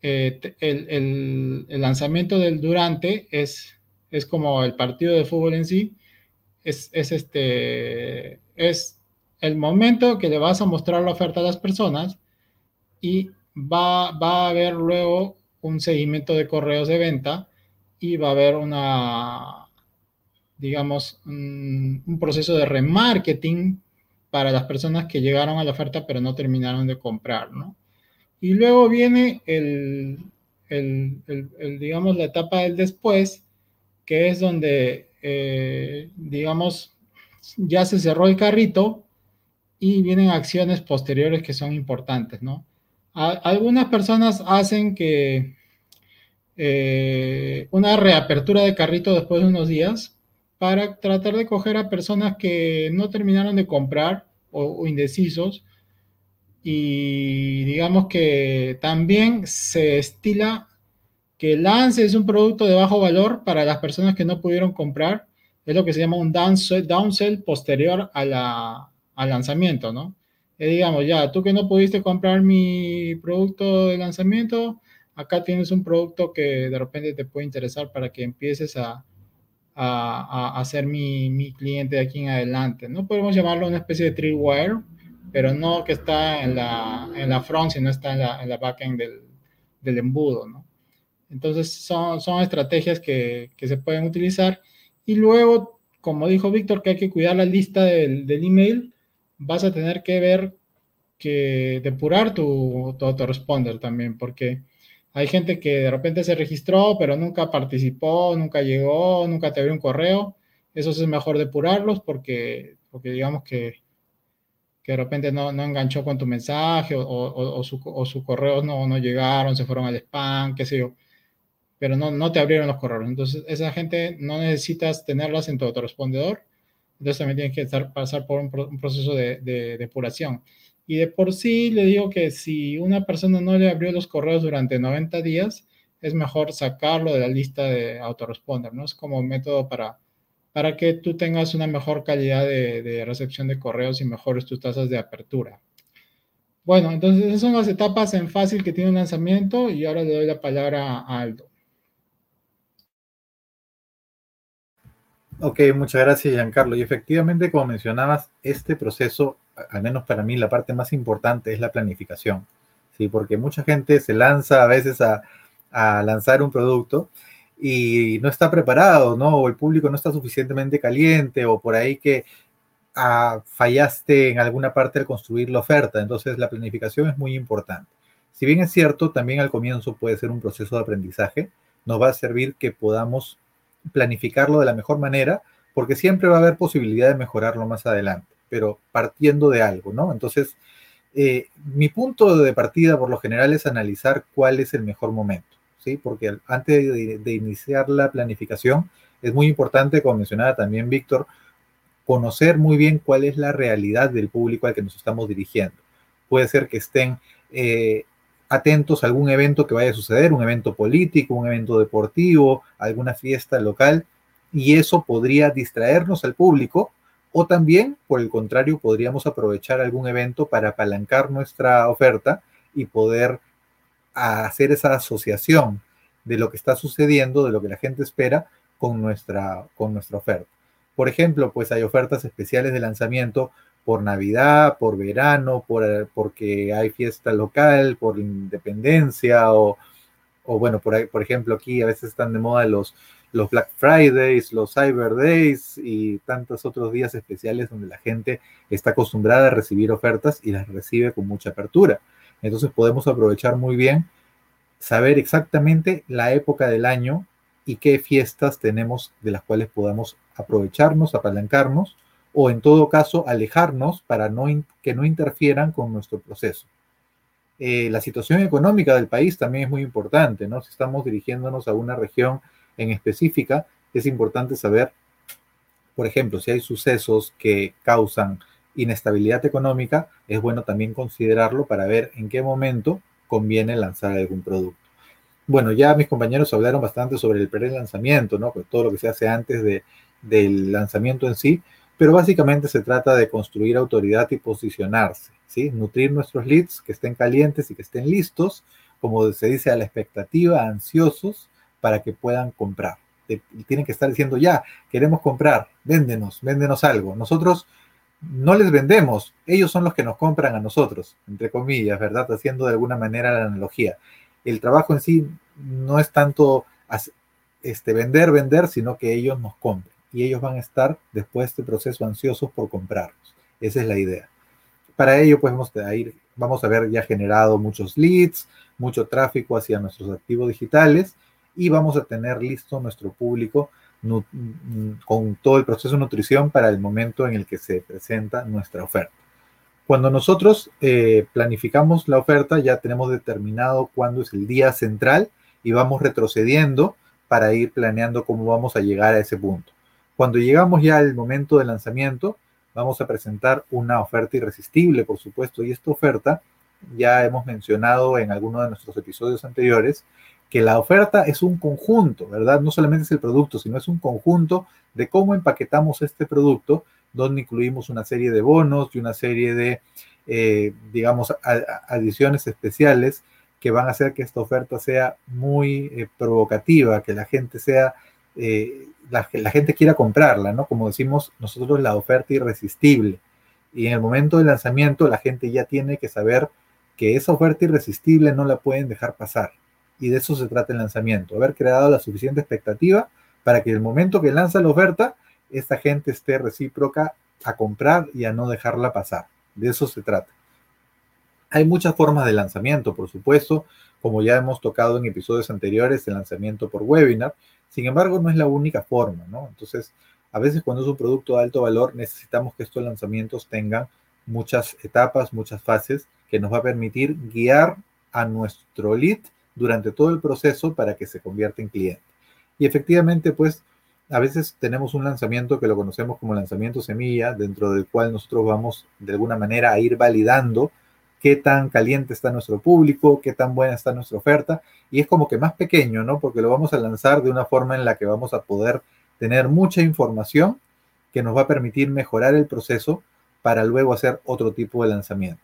Eh, el, lanzamiento del durante es, es como el partido de fútbol en sí, es, este, es el momento que le vas a mostrar la oferta a las personas y va, va a haber luego un seguimiento de correos de venta y va a haber una, digamos, un, un, proceso de remarketing para las personas que llegaron a la oferta pero no terminaron de comprar, ¿no? Y luego viene el, digamos, la etapa del después, que es donde, eh, digamos, ya se cerró el carrito y vienen acciones posteriores que son importantes, ¿no? Algunas personas hacen que eh, una reapertura de carrito después de unos días para tratar de coger a personas que no terminaron de comprar o indecisos y digamos que también se estila que Lance es un producto de bajo valor para las personas que no pudieron comprar. Es lo que se llama un downsell, downsell posterior a la, al lanzamiento, ¿no? Y digamos, ya, tú que no pudiste comprar mi producto de lanzamiento, acá tienes un producto que de repente te puede interesar para que empieces a, a, a, ser mi, mi, cliente de aquí en adelante, ¿no? Podemos llamarlo una especie de tripwire, pero no que está en la, en la front, sino está en la, en la backend del, del embudo, ¿no? Entonces son, son estrategias que, que, se pueden utilizar. Y luego, como dijo Víctor, que hay que cuidar la lista del, del email, vas a tener que ver que depurar tu, tu autoresponder también, porque hay gente que de repente se registró, pero nunca participó, nunca llegó, nunca te abrió un correo. Eso es mejor depurarlos porque, porque digamos que que de repente no, no enganchó con tu mensaje o, o, o, su, correos no, no llegaron, se fueron al spam, qué sé yo, pero no, no te abrieron los correos. Entonces, esa gente no necesitas tenerlas en tu autorespondedor, entonces también tienes que pasar por un, proceso de, de, depuración. Y de por sí le digo que si una persona no le abrió los correos durante 90 días, es mejor sacarlo de la lista de autoresponder, ¿no? Es como método para para que tú tengas una mejor calidad de, recepción de correos y mejores tus tasas de apertura. Bueno, entonces esas son las etapas en fácil que tiene un lanzamiento y ahora le doy la palabra a Aldo. Ok, muchas gracias Giancarlo. Y efectivamente, como mencionabas, este proceso, al menos para mí, la parte más importante es la planificación. Sí, porque mucha gente se lanza a veces a, lanzar un producto y no está preparado, ¿no? O el público no está suficientemente caliente, o por ahí que ah, fallaste en alguna parte al construir la oferta. Entonces, la planificación es muy importante. Si bien es cierto, también al comienzo puede ser un proceso de aprendizaje, nos va a servir que podamos planificarlo de la mejor manera, porque siempre va a haber posibilidad de mejorarlo más adelante, pero partiendo de algo, ¿no? Entonces, eh, mi punto de partida por lo general es analizar cuál es el mejor momento. Porque antes de, iniciar la planificación es muy importante, como mencionaba también Víctor, conocer muy bien cuál es la realidad del público al que nos estamos dirigiendo. Puede ser que estén eh, atentos a algún evento que vaya a suceder, un evento político, un evento deportivo, alguna fiesta local, y eso podría distraernos al público, o también, por el contrario, podríamos aprovechar algún evento para apalancar nuestra oferta y poder hacer esa asociación de lo que está sucediendo, de lo que la gente espera con nuestra, con nuestra oferta. Por ejemplo, pues hay ofertas especiales de lanzamiento por Navidad, por verano, por, porque hay fiesta local, por independencia o, o bueno, por, por ejemplo, aquí a veces están de moda los, los Black Fridays, los Cyber Days y tantos otros días especiales donde la gente está acostumbrada a recibir ofertas y las recibe con mucha apertura. Entonces podemos aprovechar muy bien, saber exactamente la época del año y qué fiestas tenemos de las cuales podamos aprovecharnos, apalancarnos o en todo caso alejarnos para no que no interfieran con nuestro proceso. Eh, la situación económica del país también es muy importante, ¿no? Si estamos dirigiéndonos a una región en específica, es importante saber, por ejemplo, si hay sucesos que causan inestabilidad económica, es bueno también considerarlo para ver en qué momento conviene lanzar algún producto. Bueno, ya mis compañeros hablaron bastante sobre el pre-lanzamiento, ¿no? todo lo que se hace antes de, del lanzamiento en sí, pero básicamente se trata de construir autoridad y posicionarse, ¿sí? Nutrir nuestros leads que estén calientes y que estén listos, como se dice a la expectativa, ansiosos para que puedan comprar. Tienen que estar diciendo, ya, queremos comprar, véndenos, véndenos algo. Nosotros no les vendemos, ellos son los que nos compran a nosotros, entre comillas, ¿verdad? Haciendo de alguna manera la analogía. El trabajo en sí no es tanto este, vender, vender, sino que ellos nos compren y ellos van a estar después de este proceso ansiosos por comprarnos. Esa es la idea. Para ello, pues vamos a, ir, vamos a haber ya generado muchos leads, mucho tráfico hacia nuestros activos digitales y vamos a tener listo nuestro público con todo el proceso de nutrición para el momento en el que se presenta nuestra oferta. Cuando nosotros eh, planificamos la oferta, ya tenemos determinado cuándo es el día central y vamos retrocediendo para ir planeando cómo vamos a llegar a ese punto. Cuando llegamos ya al momento de lanzamiento, vamos a presentar una oferta irresistible, por supuesto, y esta oferta ya hemos mencionado en alguno de nuestros episodios anteriores, que la oferta es un conjunto, ¿verdad? No solamente es el producto, sino es un conjunto de cómo empaquetamos este producto, donde incluimos una serie de bonos y una serie de, eh, digamos, adiciones especiales que van a hacer que esta oferta sea muy eh, provocativa, que la gente sea, eh, la, la gente quiera comprarla, ¿no? Como decimos nosotros, la oferta irresistible. Y en el momento del lanzamiento, la gente ya tiene que saber que esa oferta irresistible no la pueden dejar pasar y de eso se trata el lanzamiento, haber creado la suficiente expectativa para que el momento que lanza la oferta, esta gente esté recíproca a comprar y a no dejarla pasar. De eso se trata. Hay muchas formas de lanzamiento, por supuesto, como ya hemos tocado en episodios anteriores, el lanzamiento por webinar. Sin embargo, no es la única forma, ¿no? Entonces, a veces cuando es un producto de alto valor, necesitamos que estos lanzamientos tengan muchas etapas, muchas fases, que nos va a permitir guiar a nuestro lead durante todo el proceso para que se convierta en cliente. Y efectivamente, pues, a veces tenemos un lanzamiento que lo conocemos como lanzamiento semilla, dentro del cual nosotros vamos de alguna manera a ir validando qué tan caliente está nuestro público, qué tan buena está nuestra oferta, y es como que más pequeño, ¿no? Porque lo vamos a lanzar de una forma en la que vamos a poder tener mucha información que nos va a permitir mejorar el proceso para luego hacer otro tipo de lanzamiento.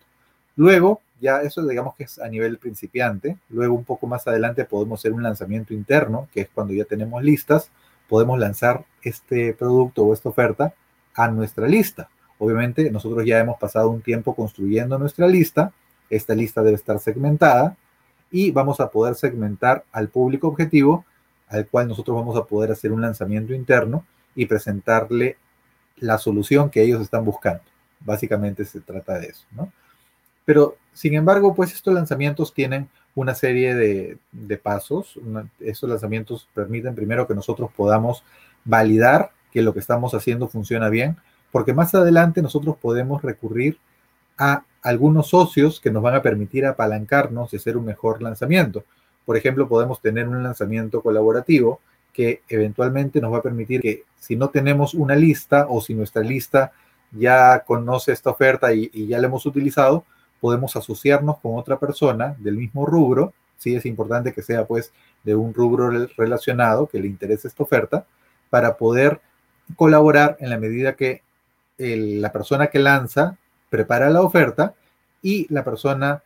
Luego, ya eso digamos que es a nivel principiante. Luego un poco más adelante podemos hacer un lanzamiento interno, que es cuando ya tenemos listas, podemos lanzar este producto o esta oferta a nuestra lista. Obviamente nosotros ya hemos pasado un tiempo construyendo nuestra lista, esta lista debe estar segmentada y vamos a poder segmentar al público objetivo al cual nosotros vamos a poder hacer un lanzamiento interno y presentarle la solución que ellos están buscando. Básicamente se trata de eso, ¿no? Pero, sin embargo, pues estos lanzamientos tienen una serie de, pasos. estos lanzamientos permiten primero que nosotros podamos validar que lo que estamos haciendo funciona bien, porque más adelante nosotros podemos recurrir a algunos socios que nos van a permitir apalancarnos y hacer un mejor lanzamiento. Por ejemplo, podemos tener un lanzamiento colaborativo que eventualmente nos va a permitir que si no tenemos una lista o si nuestra lista ya conoce esta oferta y, ya la hemos utilizado, podemos asociarnos con otra persona del mismo rubro, sí es importante que sea pues de un rubro relacionado que le interese esta oferta, para poder colaborar en la medida que la persona que lanza prepara la oferta y la persona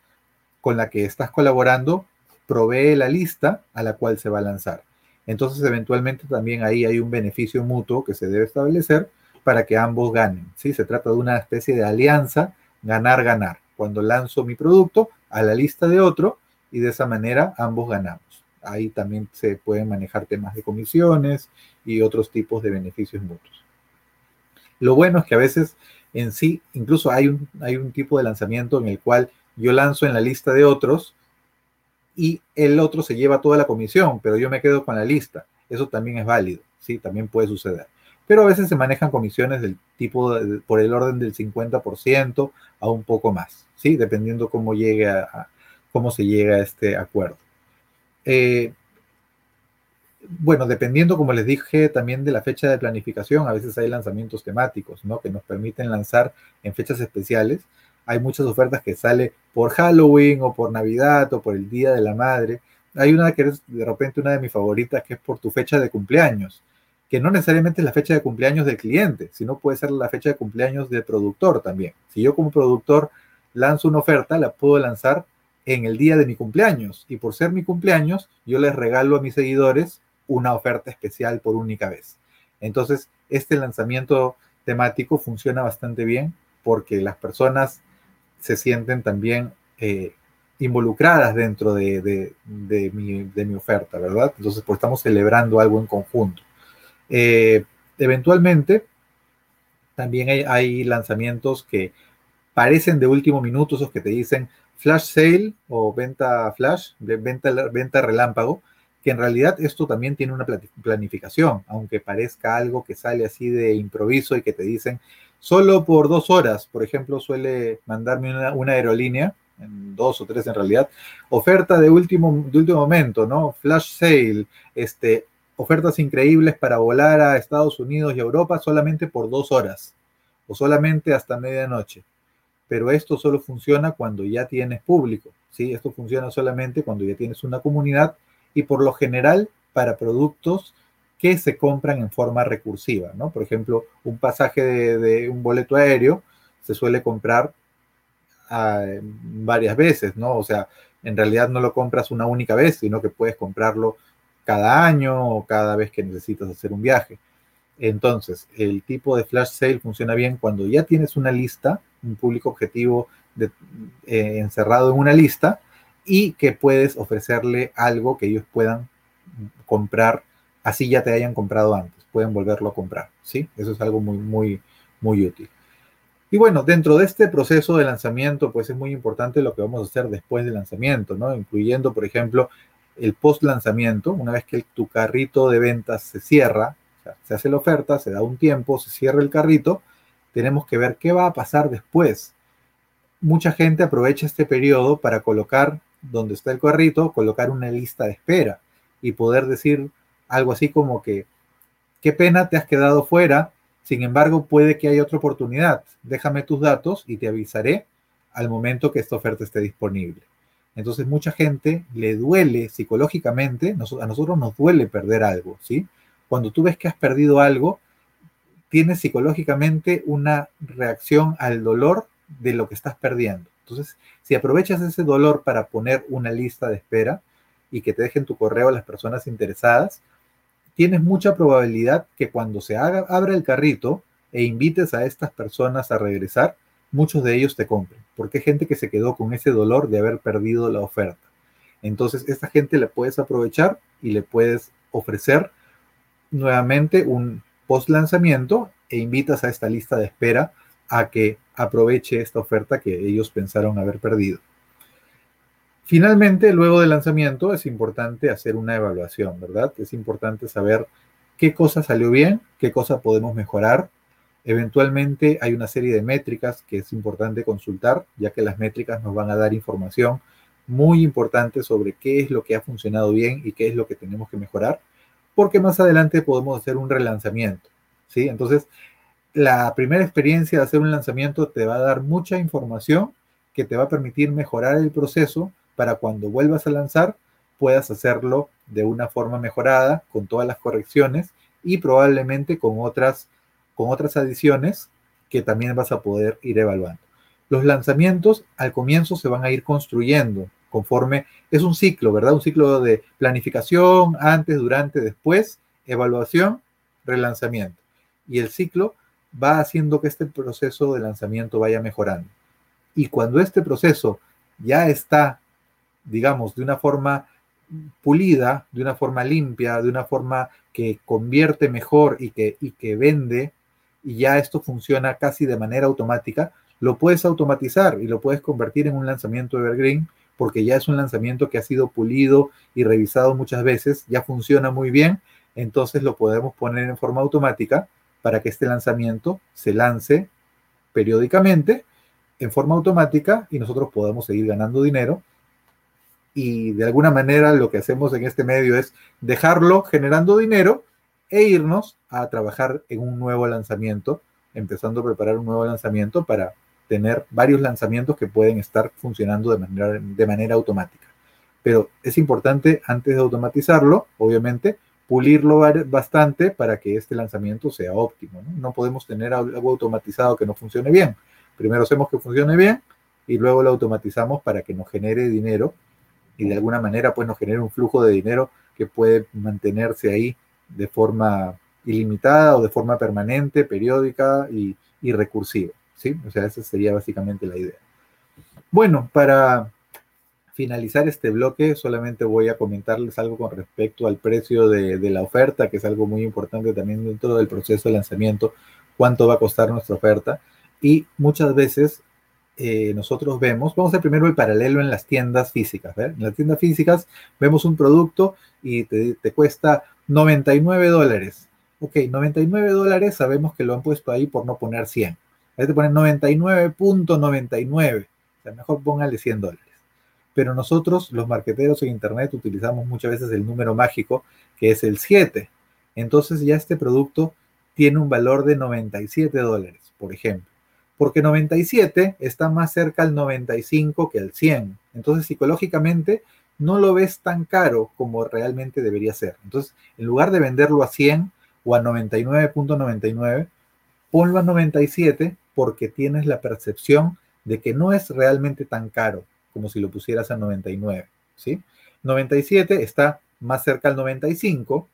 con la que estás colaborando provee la lista a la cual se va a lanzar. Entonces, eventualmente también ahí hay un beneficio mutuo que se debe establecer para que ambos ganen. ¿sí? Se trata de una especie de alianza, ganar-ganar. Cuando lanzo mi producto a la lista de otro y de esa manera ambos ganamos. Ahí también se pueden manejar temas de comisiones y otros tipos de beneficios mutuos. Lo bueno es que a veces en sí, incluso hay un, hay un tipo de lanzamiento en el cual yo lanzo en la lista de otros y el otro se lleva toda la comisión, pero yo me quedo con la lista. Eso también es válido, ¿sí? También puede suceder. Pero a veces se manejan comisiones del tipo, por el orden del 50% a un poco más, ¿sí? Dependiendo cómo, llegue cómo se llega a este acuerdo. Eh, bueno, dependiendo, como les dije, también de la fecha de planificación, a veces hay lanzamientos temáticos, ¿no? Que nos permiten lanzar en fechas especiales. Hay muchas ofertas que sale por Halloween o por Navidad o por el Día de la Madre. Hay una que es de repente una de mis favoritas, que es por tu fecha de cumpleaños, que no necesariamente es la fecha de cumpleaños del cliente, sino puede ser la fecha de cumpleaños del productor también. Si yo como productor lanzo una oferta, la puedo lanzar en el día de mi cumpleaños y por ser mi cumpleaños, yo les regalo a mis seguidores una oferta especial por única vez. Entonces, este lanzamiento temático funciona bastante bien porque las personas se sienten también eh, involucradas dentro de, mi, oferta, ¿verdad? Entonces, pues estamos celebrando algo en conjunto. Eh, eventualmente, también hay, lanzamientos que parecen de último minuto, esos que te dicen flash sale o venta flash, venta, venta relámpago, que en realidad esto también tiene una planificación, aunque parezca algo que sale así de improviso y que te dicen solo por dos horas, por ejemplo, suele mandarme una, aerolínea, en dos o tres en realidad, oferta de último, de último momento, ¿no? Flash sale, este, ofertas increíbles para volar a Estados Unidos y Europa solamente por dos horas o solamente hasta medianoche. Pero esto solo funciona cuando ya tienes público, ¿sí? Esto funciona solamente cuando ya tienes una comunidad y por lo general para productos que se compran en forma recursiva, ¿no? Por ejemplo, un pasaje de, un boleto aéreo se suele comprar ah, varias veces, ¿no? O sea, en realidad no lo compras una única vez, sino que puedes comprarlo cada año o cada vez que necesitas hacer un viaje. Entonces, el tipo de flash sale funciona bien cuando ya tienes una lista, un público objetivo eh, encerrado en una lista y que puedes ofrecerle algo que ellos puedan comprar, así ya te hayan comprado antes, pueden volverlo a comprar, ¿sí? Eso es algo muy, muy, muy útil. Y bueno, dentro de este proceso de lanzamiento, pues es muy importante lo que vamos a hacer después del lanzamiento, ¿no? Incluyendo, por ejemplo, el post lanzamiento, una vez que tu carrito de ventas se cierra, se hace la oferta, se da un tiempo, se cierra el carrito, tenemos que ver qué va a pasar después. Mucha gente aprovecha este periodo para colocar donde está el carrito, colocar una lista de espera y poder decir algo así como que, qué pena te has quedado fuera, sin embargo puede que haya otra oportunidad, déjame tus datos y te avisaré al momento que esta oferta esté disponible. Entonces mucha gente le duele psicológicamente, a nosotros nos duele perder algo, ¿sí? Cuando tú ves que has perdido algo, tienes psicológicamente una reacción al dolor de lo que estás perdiendo. Entonces, si aprovechas ese dolor para poner una lista de espera y que te dejen tu correo a las personas interesadas, tienes mucha probabilidad que cuando se haga, abra el carrito e invites a estas personas a regresar, muchos de ellos te compren, porque hay gente que se quedó con ese dolor de haber perdido la oferta. Entonces, esta gente le puedes aprovechar y le puedes ofrecer nuevamente un post lanzamiento e invitas a esta lista de espera a que aproveche esta oferta que ellos pensaron haber perdido. Finalmente, luego del lanzamiento es importante hacer una evaluación, ¿verdad? Es importante saber qué cosa salió bien, qué cosa podemos mejorar. Eventualmente hay una serie de métricas que es importante consultar, ya que las métricas nos van a dar información muy importante sobre qué es lo que ha funcionado bien y qué es lo que tenemos que mejorar, porque más adelante podemos hacer un relanzamiento, ¿sí? Entonces, la primera experiencia de hacer un lanzamiento te va a dar mucha información que te va a permitir mejorar el proceso para cuando vuelvas a lanzar puedas hacerlo de una forma mejorada, con todas las correcciones y probablemente con otras, con otras adiciones que también vas a poder ir evaluando. Los lanzamientos al comienzo se van a ir construyendo conforme, es un ciclo, ¿verdad? Un ciclo de planificación, antes, durante, después, evaluación, relanzamiento. Y el ciclo va haciendo que este proceso de lanzamiento vaya mejorando. Y cuando este proceso ya está, digamos, de una forma pulida, de una forma limpia, de una forma que convierte mejor y que, y que vende, y ya esto funciona casi de manera automática, lo puedes automatizar y lo puedes convertir en un lanzamiento evergreen porque ya es un lanzamiento que ha sido pulido y revisado muchas veces, ya funciona muy bien, entonces lo podemos poner en forma automática para que este lanzamiento se lance periódicamente en forma automática y nosotros podamos seguir ganando dinero. Y de alguna manera lo que hacemos en este medio es dejarlo generando dinero e irnos a trabajar en un nuevo lanzamiento, empezando a preparar un nuevo lanzamiento para tener varios lanzamientos que pueden estar funcionando de manera, de manera automática. Pero es importante, antes de automatizarlo, obviamente, pulirlo bastante para que este lanzamiento sea óptimo. ¿no? podemos tener algo automatizado que no funcione bien. Primero hacemos que funcione bien y luego lo automatizamos para que nos genere dinero y de alguna manera pues nos genere un flujo de dinero que puede mantenerse ahí de forma ilimitada o de forma permanente, periódica y, y recursiva. ¿sí? O sea, esa sería básicamente la idea. Bueno, para finalizar este bloque, solamente voy a comentarles algo con respecto al precio de, la oferta, que es algo muy importante también dentro del proceso de lanzamiento, cuánto va a costar nuestra oferta. Y muchas veces eh, nosotros vemos, vamos a primero el paralelo en las tiendas físicas. En las tiendas físicas vemos un producto y te, te cuesta 99 dólares. Ok, 99 dólares sabemos que lo han puesto ahí por no poner 100. Ahí te ponen 99.99. O sea, mejor póngale 100 dólares. Pero nosotros, los marqueteros en Internet, utilizamos muchas veces el número mágico, que es el 7. Entonces ya este producto tiene un valor de 97 dólares, por ejemplo. Porque 97 está más cerca al 95 que al 100. Entonces psicológicamente no lo ves tan caro como realmente debería ser. Entonces, en lugar de venderlo a 100 o a 99.99, ponlo a 97 porque tienes la percepción de que no es realmente tan caro como si lo pusieras a 99, ¿sí? 97 está más cerca al 95,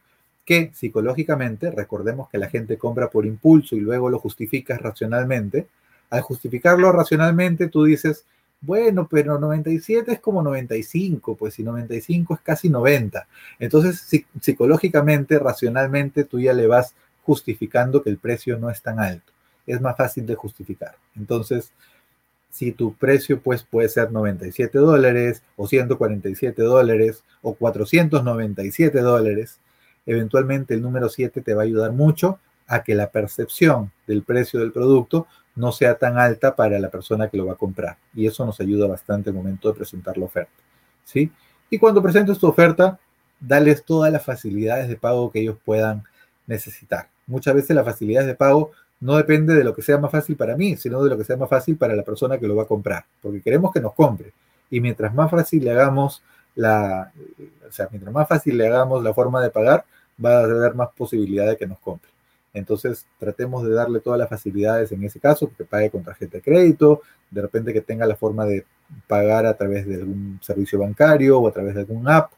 que psicológicamente, recordemos que la gente compra por impulso y luego lo justificas racionalmente. Al justificarlo racionalmente, tú dices, bueno, pero 97 es como 95, pues si 95 es casi 90. Entonces, psicológicamente, racionalmente, tú ya le vas justificando que el precio no es tan alto es más fácil de justificar. Entonces, si tu precio pues puede ser 97 dólares o 147 dólares o 497 dólares, eventualmente el número 7 te va a ayudar mucho a que la percepción del precio del producto no sea tan alta para la persona que lo va a comprar. Y eso nos ayuda bastante al momento de presentar la oferta. ¿sí? Y cuando presentes tu oferta, dales todas las facilidades de pago que ellos puedan necesitar. Muchas veces las facilidades de pago no depende de lo que sea más fácil para mí, sino de lo que sea más fácil para la persona que lo va a comprar, porque queremos que nos compre. Y mientras más fácil le hagamos la, o sea, mientras más fácil le hagamos la forma de pagar, va a haber más posibilidad de que nos compre. Entonces, tratemos de darle todas las facilidades en ese caso, que pague con tarjeta de crédito, de repente que tenga la forma de pagar a través de algún servicio bancario o a través de algún app.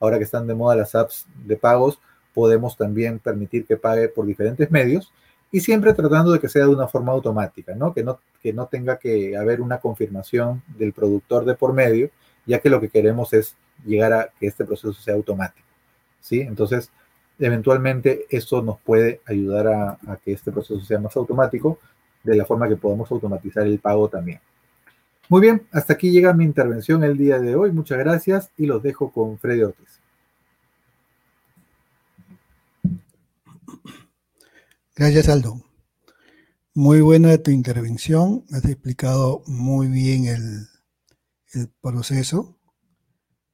Ahora que están de moda las apps de pagos, podemos también permitir que pague por diferentes medios y siempre tratando de que sea de una forma automática, ¿no? Que, no, que no tenga que haber una confirmación del productor de por medio, ya que lo que queremos es llegar a que este proceso sea automático, ¿sí? Entonces, eventualmente eso nos puede ayudar a, a que este proceso sea más automático, de la forma que podamos automatizar el pago también. Muy bien, hasta aquí llega mi intervención el día de hoy. Muchas gracias y los dejo con Freddy Ortiz. Gracias, Aldo. Muy buena tu intervención. Has explicado muy bien el, proceso,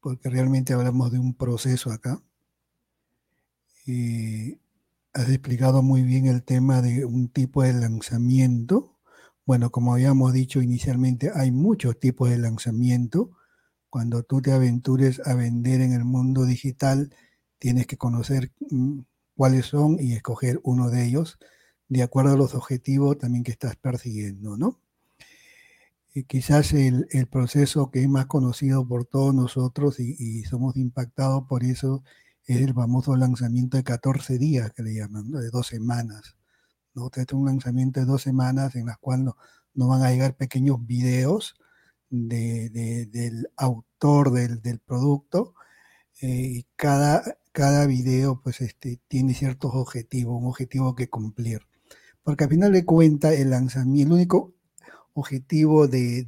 porque realmente hablamos de un proceso acá. Y has explicado muy bien el tema de un tipo de lanzamiento. Bueno, como habíamos dicho inicialmente, hay muchos tipos de lanzamiento. Cuando tú te aventures a vender en el mundo digital, tienes que conocer mm, cuáles son y escoger uno de ellos de acuerdo a los objetivos también que estás persiguiendo, ¿no? Y quizás el, proceso que es más conocido por todos nosotros y, somos impactados por eso es el famoso lanzamiento de 14 días que le llaman, de dos semanas, ¿no? Este es un lanzamiento de dos semanas en las cuales nos van a llegar pequeños videos del autor del, producto. Eh, y cada, cada video pues este, tiene ciertos objetivos, un objetivo que cumplir. Porque al final de cuentas el lanzamiento, el único objetivo del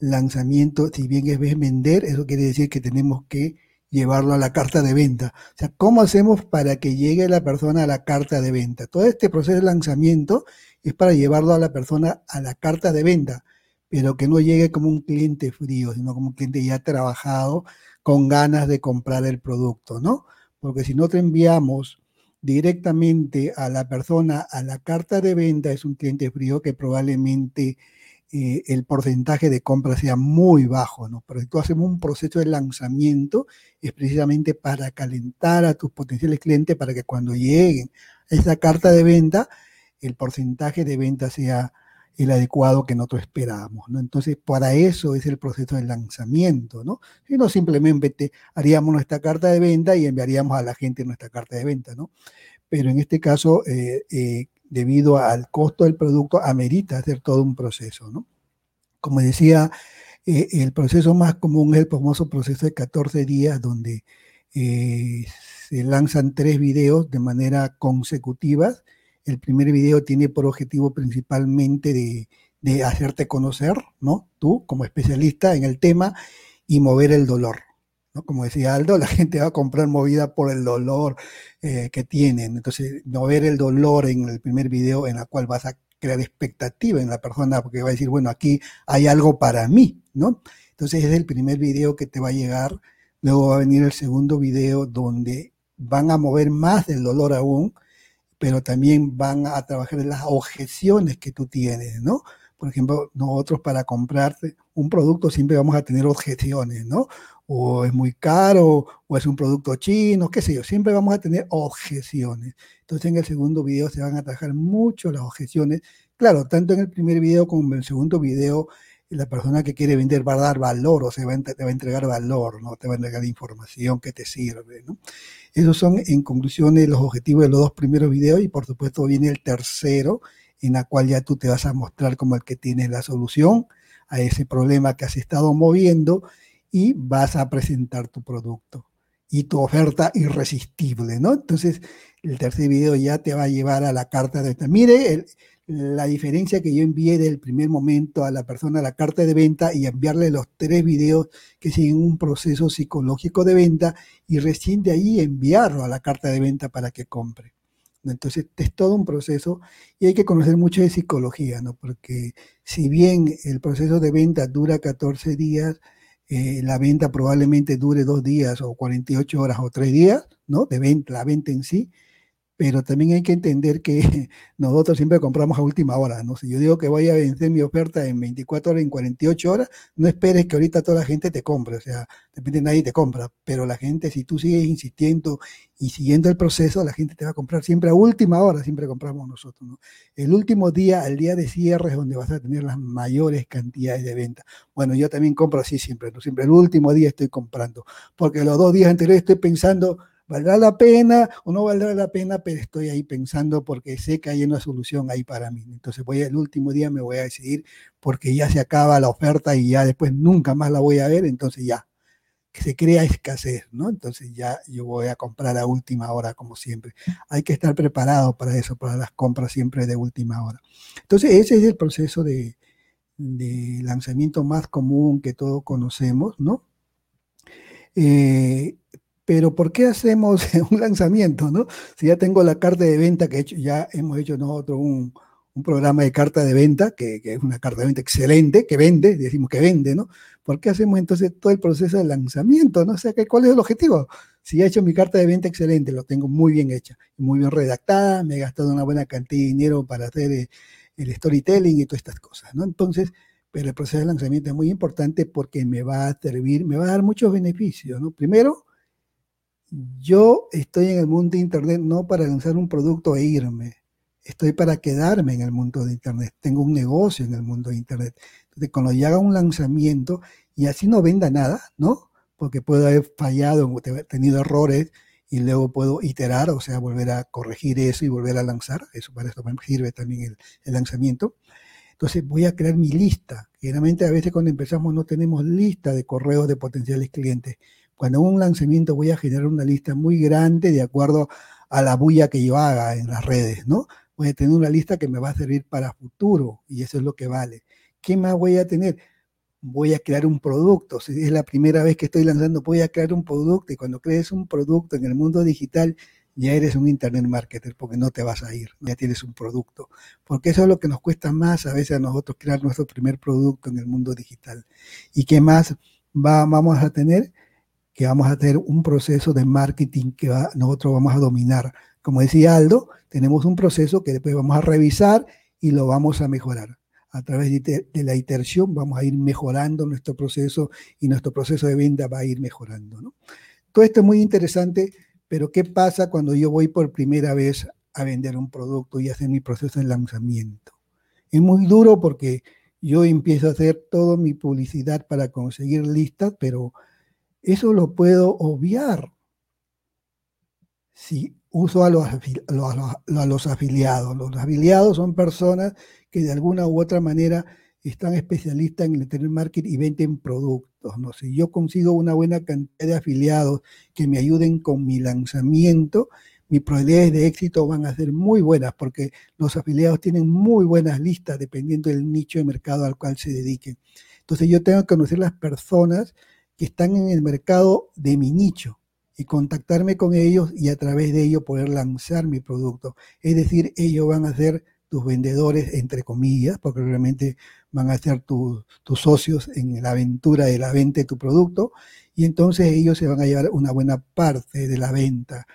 lanzamiento, si bien es vender, eso quiere decir que tenemos que llevarlo a la carta de venta. O sea, ¿cómo hacemos para que llegue la persona a la carta de venta? Todo este proceso de lanzamiento es para llevarlo a la persona a la carta de venta, pero que no llegue como un cliente frío, sino como un cliente ya trabajado con ganas de comprar el producto, ¿no? Porque si no te enviamos directamente a la persona a la carta de venta, es un cliente frío que probablemente eh, el porcentaje de compra sea muy bajo, ¿no? Pero si tú hacemos un proceso de lanzamiento, es precisamente para calentar a tus potenciales clientes para que cuando lleguen a esa carta de venta, el porcentaje de venta sea el adecuado que nosotros esperábamos, ¿no? Entonces, para eso es el proceso de lanzamiento, ¿no? Si no, simplemente haríamos nuestra carta de venta y enviaríamos a la gente nuestra carta de venta, ¿no? Pero en este caso, eh, eh, debido al costo del producto, amerita hacer todo un proceso, ¿no? Como decía, eh, el proceso más común es el famoso proceso de 14 días, donde se lanzan tres videos de manera consecutiva. El primer video tiene por objetivo principalmente de, hacerte conocer, ¿no? Tú como especialista en el tema y mover el dolor. Como decía Aldo, la gente va a comprar movida por el dolor eh, que tienen. Entonces, no ver el dolor en el primer video en la cual vas a crear expectativa en la persona porque va a decir, bueno, aquí hay algo para mí, ¿no? Entonces, es el primer video que te va a llegar. Luego va a venir el segundo video donde van a mover más del dolor aún, pero también van a trabajar en las objeciones que tú tienes, ¿no? Por ejemplo, nosotros para comprarte un producto siempre vamos a tener objeciones, ¿no? o es muy caro, o es un producto chino, qué sé yo, siempre vamos a tener objeciones. Entonces en el segundo video se van a atajar mucho las objeciones. Claro, tanto en el primer video como en el segundo video, la persona que quiere vender va a dar valor o se va a, te va a entregar valor, ¿no? Te va a entregar información que te sirve, ¿no? Esos son, en conclusiones, los objetivos de los dos primeros videos y por supuesto viene el tercero, en la cual ya tú te vas a mostrar como el que tiene la solución a ese problema que has estado moviendo y vas a presentar tu producto y tu oferta irresistible, ¿no? Entonces, el tercer video ya te va a llevar a la carta de. Mire la diferencia que yo envié del primer momento a la persona la carta de venta y enviarle los tres videos que siguen un proceso psicológico de venta y recién de ahí enviarlo a la carta de venta para que compre. Entonces, es todo un proceso y hay que conocer mucho de psicología, ¿no? Porque si bien el proceso de venta dura 14 días, eh, la venta probablemente dure dos días o 48 horas o tres días, ¿no? De venta, la venta en sí, pero también hay que entender que nosotros siempre compramos a última hora, ¿no? Si yo digo que voy a vencer mi oferta en 24 horas, en 48 horas, no esperes que ahorita toda la gente te compre, o sea, depende nadie te compra, pero la gente, si tú sigues insistiendo y siguiendo el proceso, la gente te va a comprar siempre a última hora, siempre compramos nosotros, ¿no? El último día, el día de cierre es donde vas a tener las mayores cantidades de venta. Bueno, yo también compro así siempre, ¿no? Siempre el último día estoy comprando, porque los dos días anteriores estoy pensando, ¿Valdrá la pena o no valdrá la pena? Pero estoy ahí pensando porque sé que hay una solución ahí para mí. Entonces voy el último día me voy a decidir porque ya se acaba la oferta y ya después nunca más la voy a ver, entonces ya que se crea escasez, ¿no? Entonces ya yo voy a comprar a última hora como siempre. Hay que estar preparado para eso, para las compras siempre de última hora. Entonces ese es el proceso de, lanzamiento más común que todos conocemos, ¿no? Eh, pero ¿por qué hacemos un lanzamiento, no? Si ya tengo la carta de venta que ya hemos hecho nosotros un, un programa de carta de venta, que, que, es una carta de venta excelente, que vende, decimos que vende, ¿no? ¿Por qué hacemos entonces todo el proceso de lanzamiento, no? O sea, ¿cuál es el objetivo? Si he hecho mi carta de venta excelente, lo tengo muy bien hecha, muy bien redactada, me he gastado una buena cantidad de dinero para hacer eh, el storytelling y todas estas cosas, ¿no? Entonces, pero el proceso de lanzamiento es muy importante porque me va a servir, me va a dar muchos beneficios, ¿no? Primero, yo estoy en el mundo de Internet no para lanzar un producto e irme, estoy para quedarme en el mundo de Internet, tengo un negocio en el mundo de Internet. Entonces, cuando yo haga un lanzamiento y así no venda nada, ¿no? Porque puedo haber fallado, tenido errores y luego puedo iterar, o sea, volver a corregir eso y volver a lanzar. Eso para eso sirve también el, el lanzamiento. Entonces voy a crear mi lista. Generalmente a veces cuando empezamos no tenemos lista de correos de potenciales clientes. Cuando un lanzamiento voy a generar una lista muy grande de acuerdo a la bulla que yo haga en las redes, ¿no? Voy a tener una lista que me va a servir para futuro y eso es lo que vale. ¿Qué más voy a tener? Voy a crear un producto. Si es la primera vez que estoy lanzando, voy a crear un producto y cuando crees un producto en el mundo digital, ya eres un internet marketer porque no te vas a ir, ya tienes un producto. Porque eso es lo que nos cuesta más a veces a nosotros crear nuestro primer producto en el mundo digital. ¿Y qué más va, vamos a tener? Que vamos a tener un proceso de marketing que nosotros vamos a dominar. Como decía Aldo, tenemos un proceso que después vamos a revisar y lo vamos a mejorar. A través de, de la iteración vamos a ir mejorando nuestro proceso y nuestro proceso de venta va a ir mejorando. ¿no? Todo esto es muy interesante pero ¿qué pasa cuando yo voy por primera vez a vender un producto y hacer mi proceso de lanzamiento? Es muy duro porque yo empiezo a hacer toda mi publicidad para conseguir listas, pero eso lo puedo obviar si uso a los, los, afiliados. Los afiliados son personas que de alguna u otra manera están especialistas en el Internet Marketing y venden productos. ¿no? Si yo consigo una buena cantidad de afiliados que me ayuden con mi lanzamiento, mis probabilidades de éxito van a ser muy buenas porque los afiliados tienen muy buenas listas dependiendo del nicho de mercado al cual se dediquen. Entonces yo tengo que conocer las personas que están en el mercado de mi nicho y contactarme con ellos y a través de ello poder lanzar mi producto. Es decir, ellos van a ser tus vendedores, entre comillas, porque realmente van a ser tus socios en la aventura de la venta de tu producto, y entonces ellos se van a llevar una buena parte de la venta.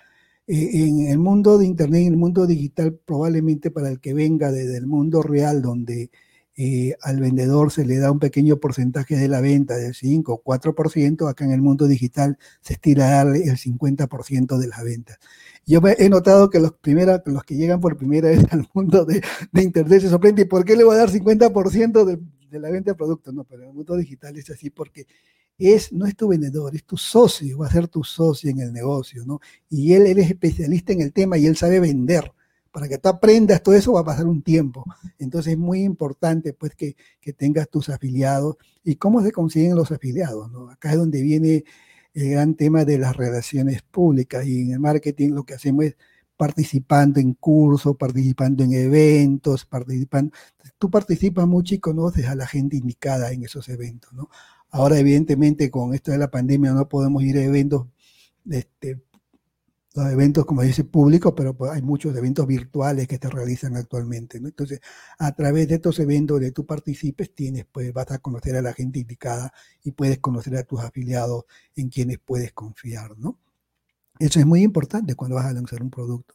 Eh, en el mundo de Internet, en el mundo digital, probablemente para el que venga desde el mundo real, donde eh, al vendedor se le da un pequeño porcentaje de la venta del 5 o 4%, acá en el mundo digital se estira a darle el 50% de la venta. Yo he notado que los, primera, los que llegan por primera vez al mundo de, Internet se sorprenden, ¿por qué le voy a dar 50% de, de, la venta de productos? No, pero en el mundo digital es así porque es, no es tu vendedor, es tu socio, va a ser tu socio en el negocio, ¿no? Y él, él es especialista en el tema y él sabe vender para que tú aprendas todo eso va a pasar un tiempo. Entonces es muy importante pues que, tengas tus afiliados. ¿Y cómo se consiguen los afiliados? Acá es donde viene el gran tema de las relaciones públicas y en el marketing lo que hacemos es participando en cursos, participando en eventos, participando. Tú participas mucho y conoces a la gente indicada en esos eventos, ¿no? Ahora, evidentemente, con esto de la pandemia no podemos ir a eventos este, los eventos, como dice, públicos, pero pues, hay muchos eventos virtuales que se realizan actualmente. Entonces, a través de estos eventos donde tú participes, tienes, pues vas a conocer a la gente indicada y puedes conocer a tus afiliados en quienes puedes confiar. ¿no? Eso es muy importante cuando vas a lanzar un producto.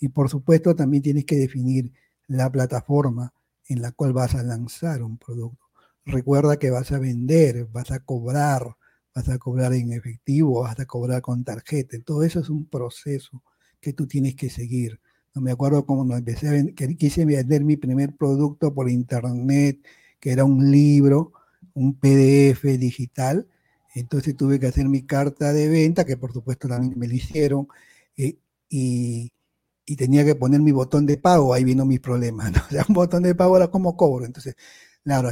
Y por supuesto, también tienes que definir la plataforma en la cual vas a lanzar un producto. Recuerda que vas a vender, vas a cobrar, vas a cobrar en efectivo, vas a cobrar con tarjeta. Todo eso es un proceso que tú tienes que seguir. No me acuerdo cómo empecé a que quise vender mi primer producto por internet, que era un libro, un PDF digital. Entonces tuve que hacer mi carta de venta, que por supuesto también me lo hicieron, eh, y, y, tenía que poner mi botón de pago. Ahí vino mi problema. ¿no? O sea, un botón de pago era como cobro. Entonces, claro,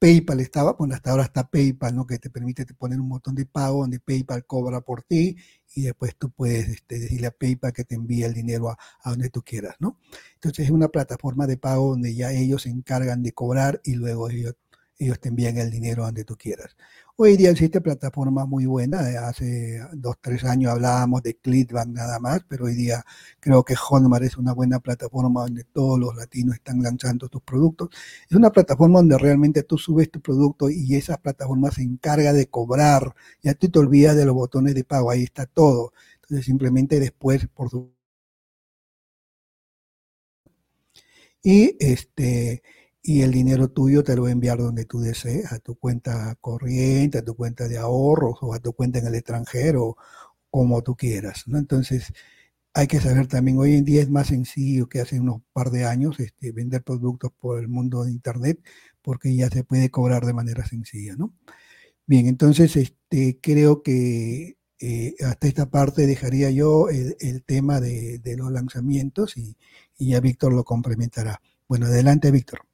PayPal estaba, bueno, hasta ahora está PayPal, ¿no? Que te permite poner un botón de pago donde PayPal cobra por ti y después tú puedes este, decirle a PayPal que te envíe el dinero a, a, donde tú quieras, ¿no? Entonces es una plataforma de pago donde ya ellos se encargan de cobrar y luego ellos ellos te envían el dinero donde tú quieras. Hoy día existe plataforma muy buena, hace dos, tres años hablábamos de Clickbank nada más, pero hoy día creo que Hotmart es una buena plataforma donde todos los latinos están lanzando tus productos. Es una plataforma donde realmente tú subes tu producto y esa plataforma se encarga de cobrar, ya tú te olvidas de los botones de pago, ahí está todo. Entonces simplemente después, por su... Y este y el dinero tuyo te lo va a enviar donde tú desees, a tu cuenta corriente, a tu cuenta de ahorros o a tu cuenta en el extranjero, como tú quieras. ¿no? Entonces, hay que saber también, hoy en día es más sencillo que hace unos par de años este, vender productos por el mundo de Internet, porque ya se puede cobrar de manera sencilla. ¿no? Bien, entonces este, creo que Eh, hasta esta parte dejaría yo el, tema de, los lanzamientos y, y ya Víctor lo complementará. Bueno, adelante, Víctor.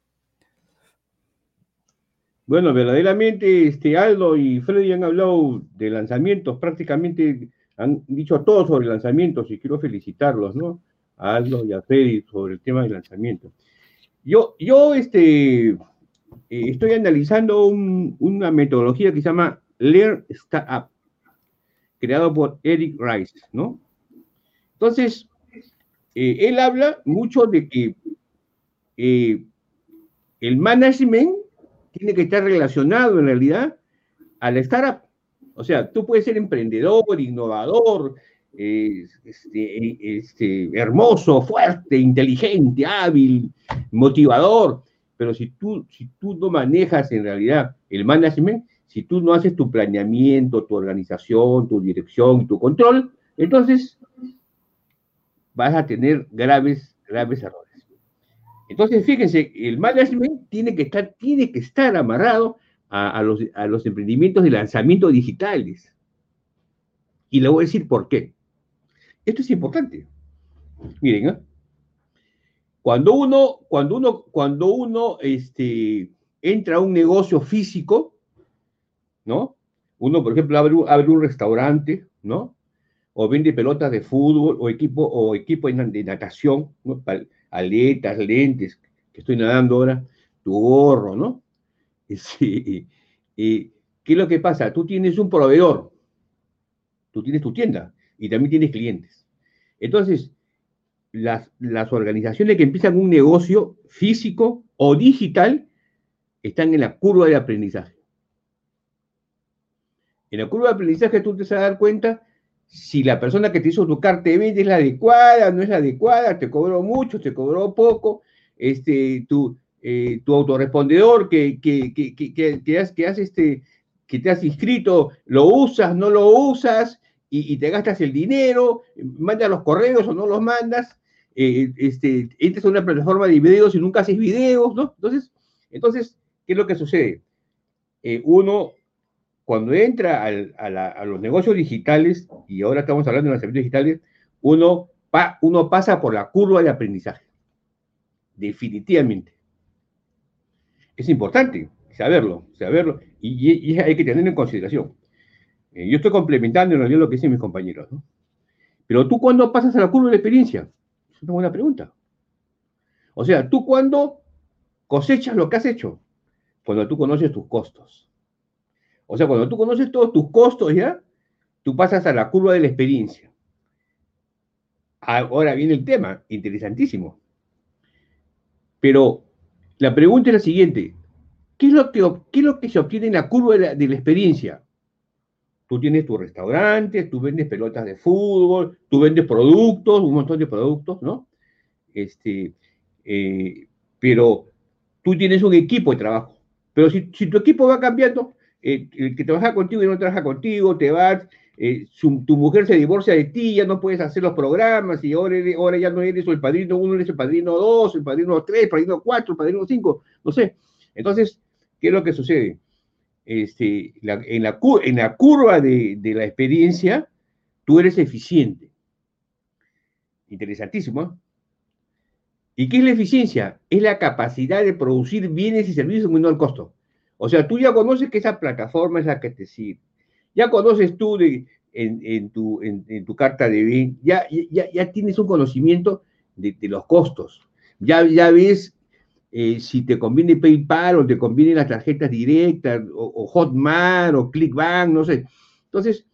Bueno, verdaderamente este Aldo y Freddy han hablado de lanzamientos, prácticamente han dicho todo sobre lanzamientos y quiero felicitarlos, ¿no? A Aldo y a Freddy sobre el tema de lanzamientos. Yo, yo este, eh, estoy analizando una metodología que se llama Learn Startup, creado por Eric Rice, ¿no? Entonces, eh, él habla mucho de que eh, el management tiene que estar relacionado en realidad a la startup. O sea, tú puedes ser emprendedor, innovador, este, este, hermoso, fuerte, inteligente, hábil, motivador, pero si tú, si tú no manejas en realidad el management, si tú no haces tu planeamiento, tu organización, tu dirección, tu control, entonces vas a tener graves, graves errores. Entonces, fíjense, el management tiene que estar, tiene que estar amarrado a, los, emprendimientos de lanzamiento digitales. Y le voy a decir por qué. Esto es importante. Miren, ¿eh? cuando uno, cuando uno, cuando uno este, entra a un negocio físico, ¿no? Uno, por ejemplo, abre, abre un restaurante, ¿no? O vende pelotas de fútbol o equipo, o equipo de natación, ¿no? Aletas, lentes, que estoy nadando ahora, tu gorro, ¿no? Sí. ¿Qué es lo que pasa? Tú tienes un proveedor, tú tienes tu tienda y también tienes clientes. Entonces, las, las organizaciones que empiezan un negocio físico o digital están en la curva de aprendizaje. En la curva de aprendizaje tú te vas a dar cuenta si la persona que te hizo tu carta de venta es la adecuada, no es la adecuada, te cobró mucho, te cobró poco, este, tu, eh, tu autorrespondedor que, que, que, que, has, que, has, este, que te has inscrito, lo usas, no lo usas, y, te gastas el dinero, mandas los correos o no los mandas, eh, este, a una plataforma de videos y nunca haces videos, ¿no? Entonces, entonces ¿qué es lo que sucede? Eh, uno cuando entra a, los negocios digitales, y ahora estamos hablando de servicios digitales, uno, pasa por la curva de aprendizaje. Definitivamente. Es importante saberlo, saberlo, y, hay que tenerlo en consideración. Eh, yo estoy complementando en realidad lo que dicen mis compañeros, ¿no? Pero tú cuando pasas a la curva de experiencia, es una buena pregunta. O sea, tú cuando cosechas lo que has hecho, cuando tú conoces tus costos o sea, cuando tú conoces todos tus costos ya, tú pasas a la curva de la experiencia. Ahora viene el tema, interesantísimo. Pero la pregunta es la siguiente. ¿Qué es lo que, se obtiene en la curva de la, experiencia? Tú tienes tu restaurante, tú vendes pelotas de fútbol, tú vendes productos, un montón de productos, ¿no? Este, eh, pero tú tienes un equipo de trabajo. Pero si tu equipo va cambiando, eh, el que trabaja contigo y no trabaja contigo, te vas, eh, tu mujer se divorcia de ti, ya no puedes hacer los programas y ahora, ya no eres el padrino uno, eres el padrino dos, el padrino tres, el padrino cuatro, el padrino cinco, no sé. Entonces, ¿qué es lo que sucede? Este, en, la, curva de, la experiencia, tú eres eficiente. Interesantísimo. ¿eh? ¿Y qué es la eficiencia? Es la capacidad de producir bienes y servicios menor costo. O sea, tú ya conoces que esa plataforma es la que te sirve. Ya conoces tú en, tu, carta de bien, ya, ya, tienes un conocimiento de, los costos. Ya, ya ves eh, si te conviene PayPal o te conviene las tarjetas directas o, Hotmart o ClickBank, no sé. Entonces,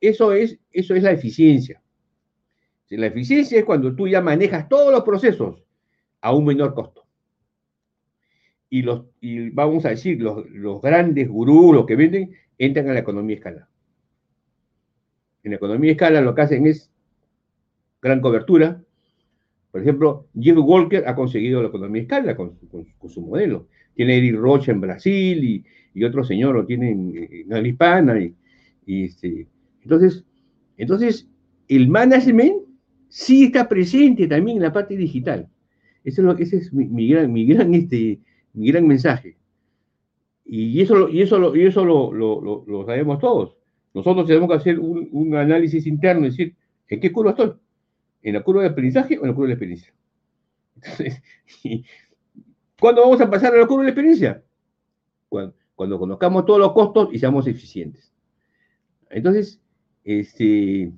eso es, eso es la eficiencia. La eficiencia es cuando tú ya manejas todos los procesos a un menor costo y, los, y vamos a decir, los, los grandes gurús, los que venden, entran a la economía escala. En la economía escala lo que hacen es gran cobertura. Por ejemplo, Jim Walker ha conseguido la economía escala con, con, su modelo. Tiene Eric Rocha en Brasil y, y otro señor lo tiene en, en. Y, y este, entonces, entonces, el management sí está presente también en la parte digital. Eso es lo, ese es mi, mi gran, mi gran este, mi gran mensaje. Y eso, y eso, y eso lo, lo, lo, sabemos todos. Nosotros tenemos que hacer un, análisis interno, es decir, ¿en qué curva estoy? ¿En la curva de aprendizaje o en la curva de la experiencia? Entonces, ¿cuándo vamos a pasar a la curva de la experiencia? Cuando, cuando conozcamos todos los costos y seamos eficientes. Entonces, este,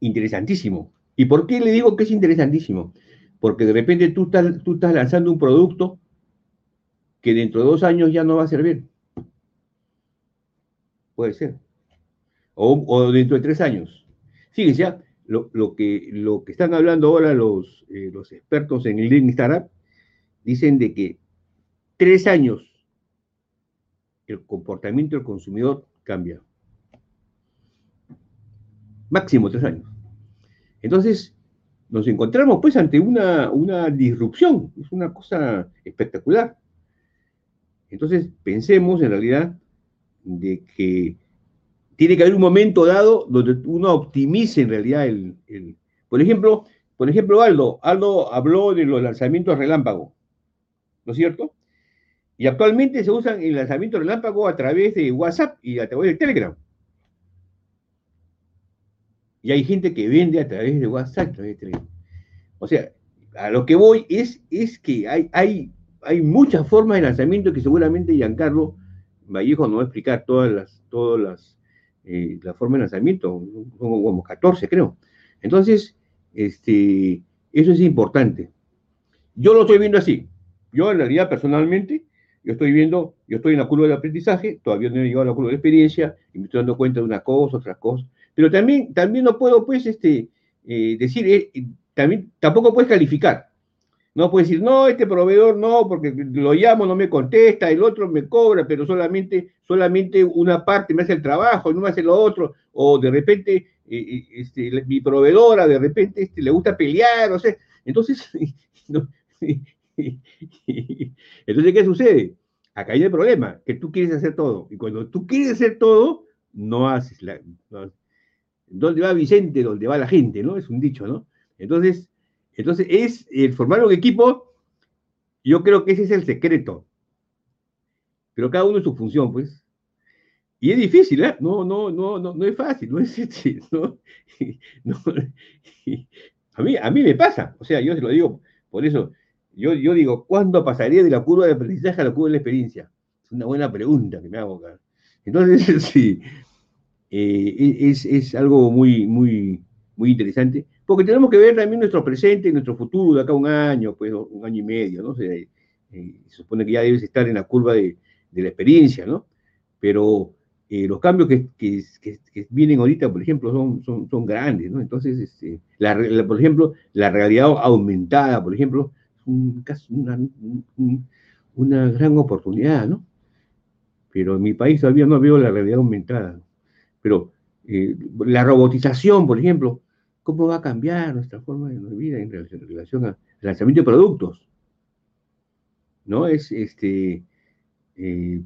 interesantísimo. ¿Y por qué le digo que es interesantísimo? Porque de repente tú estás, tú estás lanzando un producto que dentro de dos años ya no va a servir. Puede ser. O, dentro de tres años. Fíjense, lo, lo, que, lo que están hablando ahora los, eh, los expertos en el Startup dicen de que tres años el comportamiento del consumidor cambia. Máximo tres años. Entonces, nos encontramos pues ante una, una disrupción, es una cosa espectacular. Entonces, pensemos en realidad de que tiene que haber un momento dado donde uno optimice en realidad el, por ejemplo, por ejemplo, Aldo, Aldo habló de los lanzamientos relámpago, ¿no es cierto? Y actualmente se usan el lanzamiento relámpago a través de WhatsApp y a través de Telegram. Y hay gente que vende a través de WhatsApp, a través de Telegram. O sea, a lo que voy es, es que hay, hay hay muchas formas de lanzamiento que seguramente Giancarlo Vallejo nos va a explicar todas las, todas las, eh, formas de lanzamiento, como 14 creo. Entonces, este, eso es importante. Yo lo estoy viendo así. Yo en realidad personalmente, yo estoy viendo, yo estoy en la curva del aprendizaje, todavía no he llegado a la curva de experiencia, y me estoy dando cuenta de una cosa, otras cosas. Pero también, también no puedo, pues, este, eh, decir, eh, también, tampoco puedes calificar. No puede decir, no, este proveedor no, porque lo llamo, no me contesta, el otro me cobra, pero solamente, solamente una parte me hace el trabajo no me hace lo otro, o de repente eh, eh, este, mi proveedora de repente este, le gusta pelear, o sea, entonces, entonces, ¿qué sucede? Acá hay el problema, que tú quieres hacer todo, y cuando tú quieres hacer todo, no haces la... ¿Dónde va Vicente? ¿Dónde va la gente? ¿No? Es un dicho, ¿no? Entonces, entonces, es el formar un equipo, yo creo que ese es el secreto. Pero cada uno en su función, pues. Y es difícil, ¿eh? No, no, no, no, no es fácil, no es este, ¿no? A, mí, a mí me pasa, o sea, yo se lo digo, por eso, yo, yo digo, ¿cuándo pasaría de la curva de aprendizaje a la curva de la experiencia? Es una buena pregunta que me hago. Entonces, sí, eh, es, es, algo muy, muy, muy interesante porque tenemos que ver también nuestro presente y nuestro futuro de acá un año, pues un año y medio, ¿no? Se, eh, se supone que ya debes estar en la curva de, la experiencia, ¿no? Pero eh, los cambios que, vienen ahorita, por ejemplo, son, son, son grandes, ¿no? Entonces, este, por ejemplo, la realidad aumentada, por ejemplo, es una, una gran oportunidad, ¿no? Pero en mi país todavía no veo la realidad aumentada. Pero eh, la robotización, por ejemplo, cómo va a cambiar nuestra forma de vida en relación, al lanzamiento de productos. ¿No? Es este. Eh,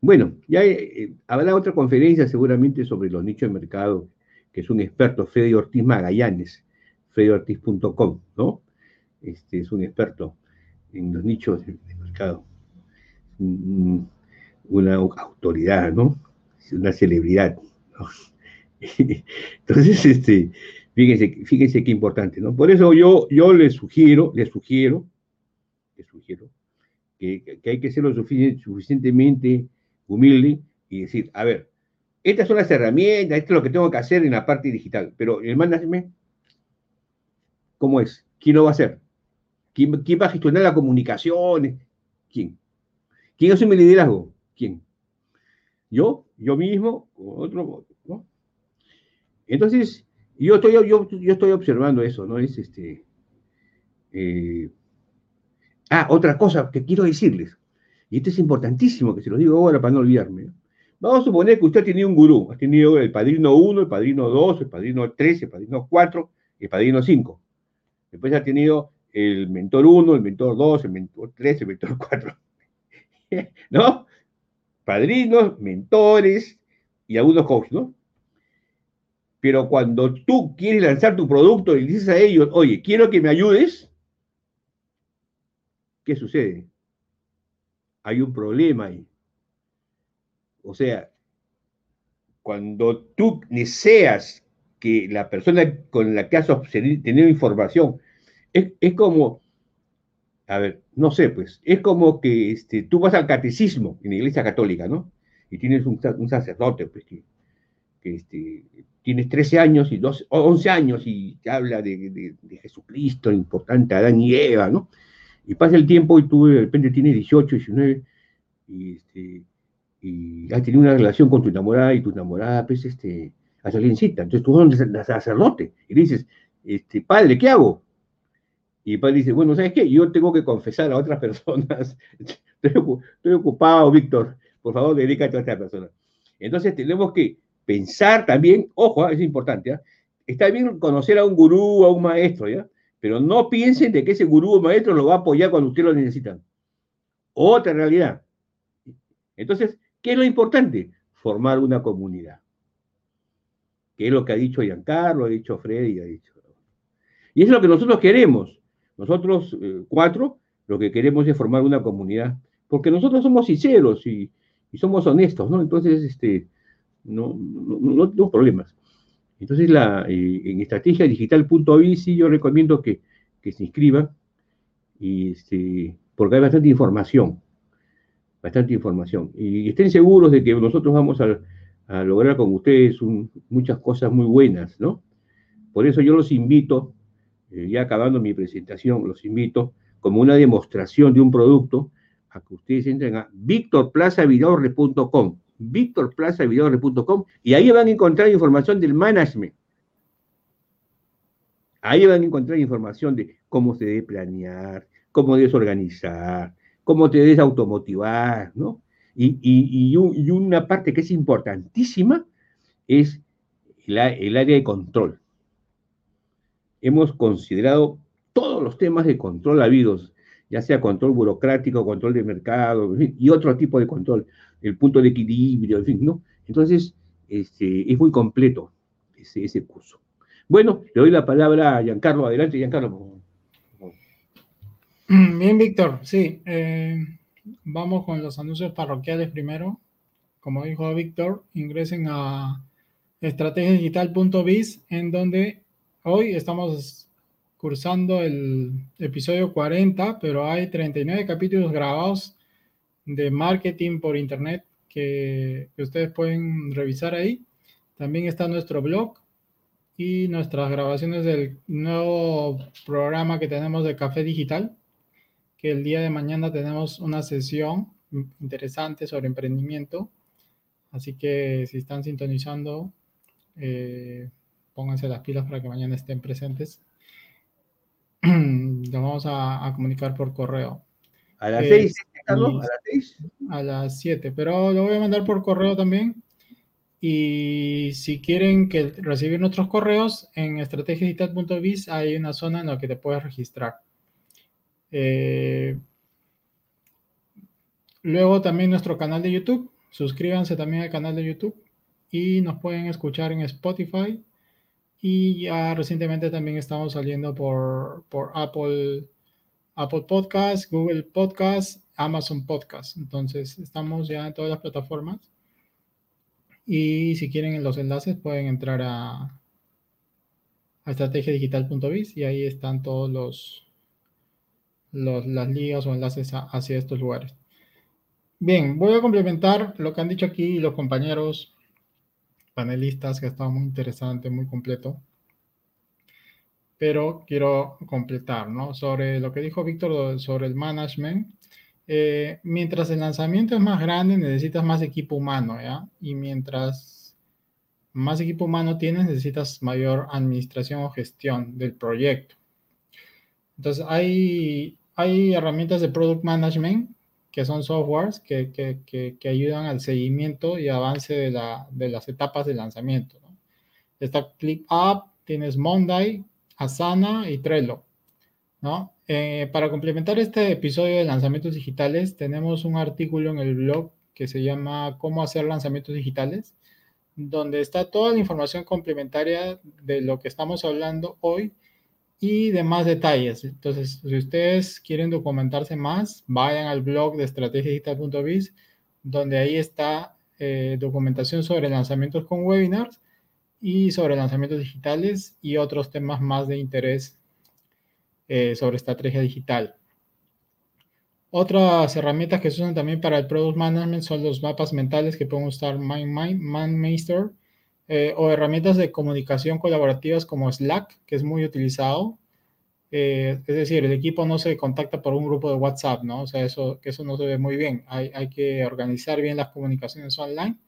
bueno, ya eh, habrá otra conferencia seguramente sobre los nichos de mercado, que es un experto, Freddy Ortiz Magallanes, freddyortiz.com, ¿no? Este es un experto en los nichos de, mercado. Una autoridad, ¿no? Una celebridad. Entonces, este, fíjense, fíjense qué importante, ¿no? Por eso yo, yo les sugiero, les sugiero, les sugiero, que, hay que ser lo suficientemente humilde y decir, a ver, estas son las herramientas, esto es lo que tengo que hacer en la parte digital, pero el management, ¿cómo es? ¿Quién lo va a hacer? ¿Quién, va a gestionar la comunicación? ¿Quién? ¿Quién asume el liderazgo? ¿Quién? ¿Yo? ¿Yo mismo? ¿Otro? Entonces, yo estoy, yo, yo estoy observando eso, ¿no? Es este. Eh, ah, otra cosa que quiero decirles, y esto es importantísimo que se lo digo ahora para no olvidarme. Vamos a suponer que usted ha tenido un gurú, ha tenido el padrino 1, el padrino 2, el padrino 3, el padrino 4 y el padrino 5. Después ha tenido el mentor 1, el mentor 2, el mentor 3, el mentor 4. ¿No? Padrinos, mentores y algunos coaches, ¿no? Pero cuando tú quieres lanzar tu producto y dices a ellos, oye, quiero que me ayudes, ¿qué sucede? Hay un problema ahí. O sea, cuando tú deseas que la persona con la que has obtenido información, es, como, a ver, no sé, pues, es como que este, tú vas al catecismo en la iglesia católica, ¿no? Y tienes un, un sacerdote, pues, que, que este, tienes 13 años y 12, 11 años y te habla de, de, de Jesucristo, importante, Adán y Eva, ¿no? Y pasa el tiempo y tú de repente tienes 18, 19 y, este, y has tenido una relación con tu enamorada y tu enamorada, pues, este, a cita. Entonces tú eres un sacerdote y dices, este, padre, ¿qué hago? Y el padre dice, bueno, ¿sabes qué? Yo tengo que confesar a otras personas. Estoy, ocupado, Víctor. Por favor, dedícate a otra persona. Entonces tenemos que pensar también, ojo, ah, es importante, ¿eh? está bien conocer a un gurú, a un maestro, ¿ya? Pero no piensen de que ese gurú o maestro lo va a apoyar cuando ustedes lo necesitan. Otra realidad. Entonces, ¿qué es lo importante? Formar una comunidad. Que es lo que ha dicho Giancarlo, ha dicho Freddy, ha dicho. Y es lo que nosotros queremos. Nosotros eh, cuatro, lo que queremos es formar una comunidad. Porque nosotros somos sinceros y, y somos honestos, ¿no? Entonces, este, no, no, no, problemas. Entonces, la, eh, en estrategiadigital.biz sí yo recomiendo que, que se inscriban, y este, porque hay bastante información, bastante información. Y estén seguros de que nosotros vamos a, lograr con ustedes muchas cosas muy buenas, ¿no? Por eso yo los invito, eh, ya acabando mi presentación, los invito como una demostración de un producto a que ustedes entren a victorplazavidorre.com y ahí van a encontrar información del management. Ahí van a encontrar información de cómo se debe planear, cómo debes organizar, cómo te debes automotivar, ¿no? Y, y, y, una parte que es importantísima es el área de control. Hemos considerado todos los temas de control habidos, ya sea control burocrático, control de mercado, y otro tipo de control el punto de equilibrio, en fin, ¿no? Entonces, este, es muy completo ese, curso. Bueno, le doy la palabra a Giancarlo. Adelante, Giancarlo. Bien, Víctor, sí. Eh, vamos con los anuncios parroquiales primero. Como dijo Víctor, ingresen a estrategiadigital.biz, en donde hoy estamos cursando el episodio 40, pero hay 39 capítulos grabados de marketing por internet que, ustedes pueden revisar ahí. También está nuestro blog y nuestras grabaciones del nuevo programa que tenemos de Café Digital, que el día de mañana tenemos una sesión interesante sobre emprendimiento. Así que si están sintonizando, eh, pónganse las pilas para que mañana estén presentes. Lo vamos a comunicar por correo. A las seis, ¿A las seis? A las siete, pero lo voy a mandar por correo también. Y si quieren que recibir nuestros correos, en estrategiadigital.biz hay una zona en la que te puedes registrar. Eh, luego también nuestro canal de YouTube. Suscríbanse también al canal de YouTube y nos pueden escuchar en Spotify. Y ya recientemente también estamos saliendo por, por Apple Apple Podcast, Google Podcast, Amazon Podcast. Entonces, estamos ya en todas las plataformas. Y si quieren los enlaces, pueden entrar a, a estrategiadigital.biz y ahí están todos los, las ligas o enlaces hacia estos lugares. Bien, voy a complementar lo que han dicho aquí los compañeros panelistas, que ha estado muy interesante, muy completo pero quiero completar, ¿no? Sobre lo que dijo Víctor sobre el management. Eh, mientras el lanzamiento es más grande, necesitas más equipo humano, ¿ya? Y mientras más equipo humano tienes, necesitas mayor administración o gestión del proyecto. Entonces, hay, herramientas de product management que son softwares que, ayudan al seguimiento y avance de, la, las etapas de lanzamiento. ¿no? Está ClickUp, tienes Monday, Asana y Trello. Eh, para complementar este episodio de lanzamientos digitales, tenemos un artículo en el blog que se llama Cómo hacer lanzamientos digitales, donde está toda la información complementaria de lo que estamos hablando hoy y demás detalles. Entonces, si ustedes quieren documentarse más, vayan al blog de estrategiadigital.biz, donde ahí está eh, documentación sobre lanzamientos con webinars y sobre lanzamientos digitales y otros temas más de interés eh, sobre estrategia digital. Otras herramientas que se usan también para el Product Management son los mapas mentales que pueden usar MindMeister, eh, o herramientas de comunicación colaborativas como Slack, que es muy utilizado. Eh, es decir, el equipo no se contacta por un grupo de WhatsApp, ¿no? O sea, eso, eso no se ve muy bien. Hay, hay que organizar bien las comunicaciones online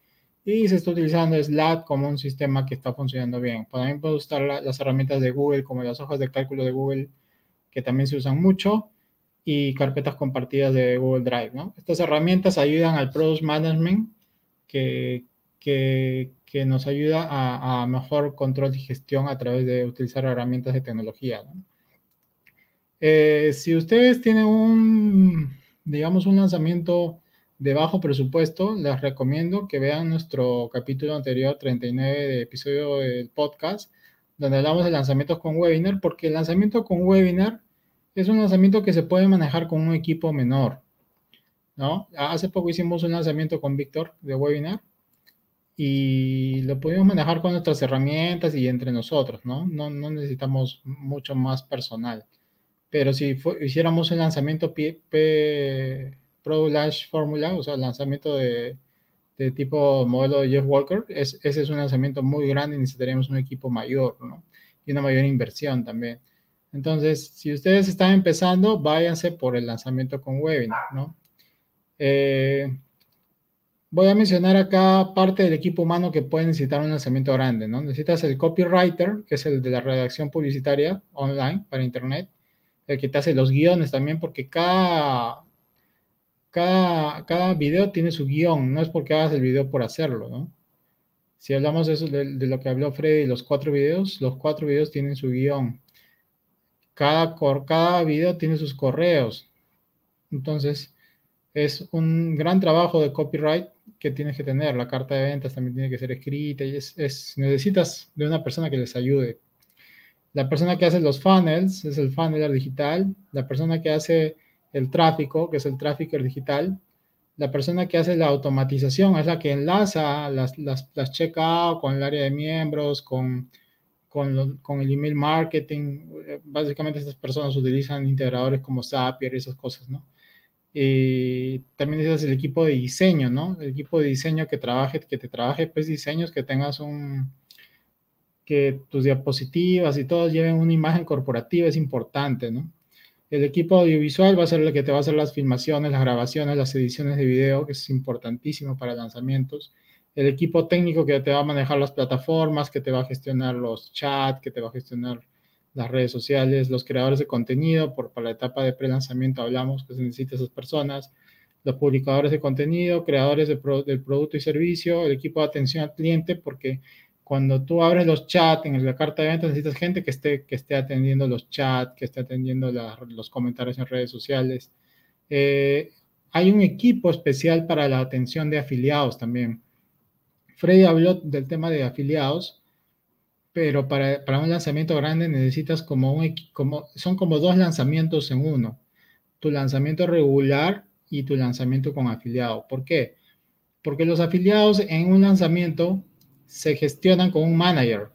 y se está utilizando Slack como un sistema que está funcionando bien. También puede usar las herramientas de Google, como las hojas de cálculo de Google, que también se usan mucho, y carpetas compartidas de Google Drive, ¿no? Estas herramientas ayudan al Product Management que, que, que nos ayuda a, mejor control y gestión a través de utilizar herramientas de tecnología. Eh, si ustedes tienen un, digamos, un lanzamiento de bajo presupuesto, les recomiendo que vean nuestro capítulo anterior, 39 de episodio del podcast, donde hablamos de lanzamientos con webinar, porque el lanzamiento con webinar es un lanzamiento que se puede manejar con un equipo menor, ¿no? Hace poco hicimos un lanzamiento con Víctor de webinar y lo pudimos manejar con nuestras herramientas y entre nosotros, ¿no? No, no necesitamos mucho más personal. Pero si hiciéramos un lanzamiento P, Pro Launch Formula, o sea, lanzamiento de, de tipo modelo de Jeff Walker, es, ese es un lanzamiento muy grande y necesitaríamos un equipo mayor, ¿no? Y una mayor inversión también. Entonces, si ustedes están empezando, váyanse por el lanzamiento con webinar, ¿no? Eh, voy a mencionar acá parte del equipo humano que puede necesitar un lanzamiento grande, ¿no? Necesitas el copywriter, que es el de la redacción publicitaria online para internet, el que te hace los guiones también, porque cada, cada, cada video tiene su guion, no es porque hagas el video por hacerlo, ¿no? Si hablamos de, eso, de, lo que habló Freddy, los cuatro videos, los cuatro videos tienen su guion. Cada, cada video tiene sus correos. Entonces, es un gran trabajo de copyright que tienes que tener. La carta de ventas también tiene que ser escrita y es, necesitas de una persona que les ayude. La persona que hace los funnels es el funneler digital. La persona que hace el tráfico, que es el trafficker digital. La persona que hace la automatización es la que enlaza las, las, las con el área de miembros, con, con, con, el email marketing. Básicamente estas personas utilizan integradores como Zapier y esas cosas, ¿no? Eh, también necesitas el equipo de diseño, ¿no? El equipo de diseño que trabaje, que te trabaje pues diseños, que tengas un, que tus diapositivas y todos lleven una imagen corporativa, es importante, ¿no? El equipo audiovisual va a ser el que te va a hacer las filmaciones, las grabaciones, las ediciones de video, que es importantísimo para lanzamientos. El equipo técnico que te va a manejar las plataformas, que te va a gestionar los chats, que te va a gestionar las redes sociales, los creadores de contenido, por, para la etapa de pre-lanzamiento hablamos que se necesitan esas personas, los publicadores de contenido, creadores del producto y servicio, el equipo de atención al cliente, porque cuando tú abres los chats en la carta de ventas necesitas gente que esté, que esté atendiendo los chats, que esté atendiendo los comentarios en redes sociales. Eh, hay un equipo especial para la atención de afiliados también. Freddy habló del tema de afiliados pero para, para, un lanzamiento grande necesitas como un, como, son como dos lanzamientos en uno. Tu lanzamiento regular y tu lanzamiento con afiliado. ¿Por qué? Porque los afiliados en un lanzamiento se gestionan con un manager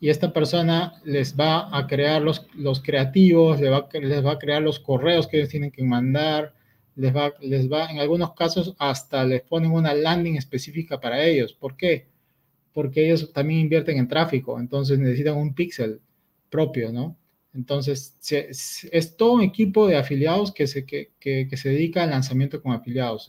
y esta persona les va a crear los, los creativos, les va, les va a crear los correos que ellos tienen que mandar, les va, les va, en algunos casos hasta les ponen una landing específica para ellos. ¿Por qué? porque ellos también invierten en tráfico, entonces necesitan un pixel propio, ¿no? Entonces, es todo un equipo de afiliados que se, que, que, se dedica al lanzamiento con afiliados.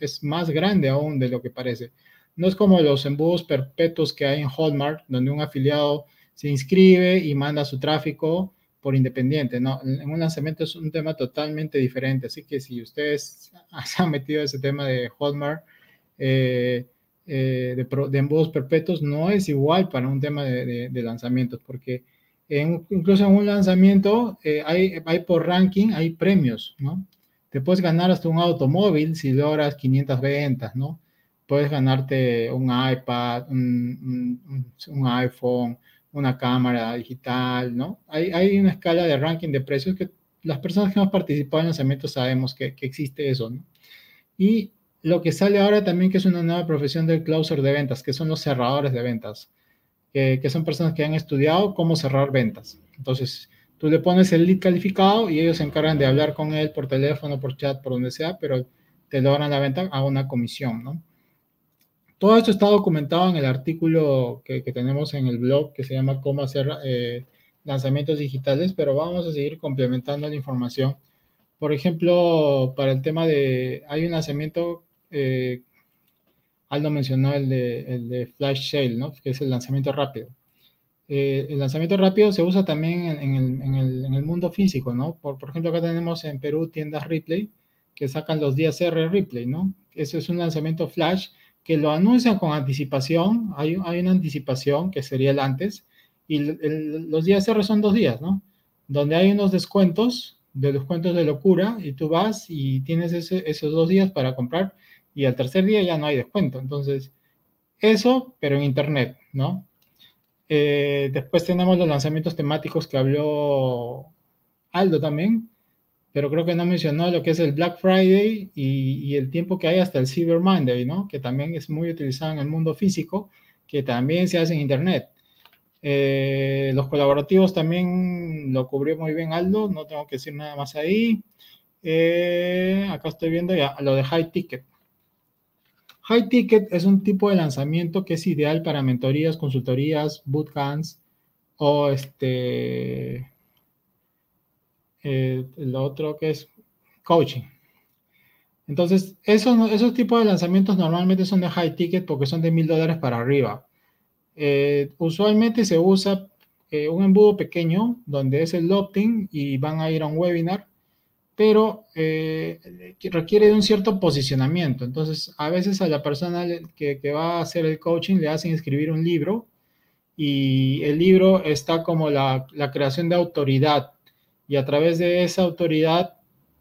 Es más grande aún de lo que parece. No es como los embudos perpetuos que hay en Hallmark, donde un afiliado se inscribe y manda su tráfico por independiente. No, en un lanzamiento es un tema totalmente diferente. Así que si ustedes se han metido ese tema de Hallmark, eh, eh, de, embudos perpetuos no es igual para un tema de, lanzamientos, porque incluso en un lanzamiento eh, hay, hay por ranking, hay premios, ¿no? Te puedes ganar hasta un automóvil si logras 500 ventas, ¿no? Puedes ganarte un iPad, un, un, iPhone, una cámara digital, ¿no? Hay, hay, una escala de ranking de precios que las personas que hemos participado en lanzamientos sabemos que, que existe eso, ¿no? Y lo que sale ahora también que es una nueva profesión del closer de ventas, que son los cerradores de ventas, que, que son personas que han estudiado cómo cerrar ventas. Entonces, tú le pones el lead calificado y ellos se encargan de hablar con él por teléfono, por chat, por donde sea, pero te logran la venta a una comisión, ¿no? Todo esto está documentado en el artículo que, que tenemos en el blog que se llama Cómo hacer eh, lanzamientos digitales, pero vamos a seguir complementando la información. Por ejemplo, para el tema de, hay un lanzamiento, eh, Aldo mencionó el de, el de Flash Sale, ¿no? que es el lanzamiento rápido. Eh, el lanzamiento rápido se usa también en, en, el, en, el, en, el, mundo físico, ¿no? Por, por, ejemplo, acá tenemos en Perú tiendas Ripley que sacan los días R Ripley, ¿no? Eso es un lanzamiento flash que lo anuncian con anticipación, hay, hay una anticipación que sería el antes, y los días R son dos días, ¿no? Donde hay unos descuentos, de descuentos de locura, y tú vas y tienes esos dos días para comprar, y al tercer día ya no hay descuento. Entonces, eso, pero en Internet, ¿no? Eh, después tenemos los lanzamientos temáticos que habló Aldo también, pero creo que no mencionó lo que es el Black Friday y, y, el tiempo que hay hasta el Cyber Monday, ¿no? Que también es muy utilizado en el mundo físico, que también se hace en Internet. Eh, los colaborativos también lo cubrió muy bien Aldo, no tengo que decir nada más ahí. Eh, acá estoy viendo ya lo de High Ticket. High Ticket es un tipo de lanzamiento que es ideal para mentorías, consultorías, bootcamps o este eh, lo otro que es coaching. Entonces, esos, esos tipos de lanzamientos normalmente son de high ticket porque son de mil dólares para arriba. Eh, usualmente se usa eh, un embudo pequeño donde es el opt-in y van a ir a un webinar, pero eh, requiere de un cierto posicionamiento. Entonces, a veces a la persona que, que va a hacer el coaching le hacen escribir un libro y el libro está como la, la creación de autoridad y a través de esa autoridad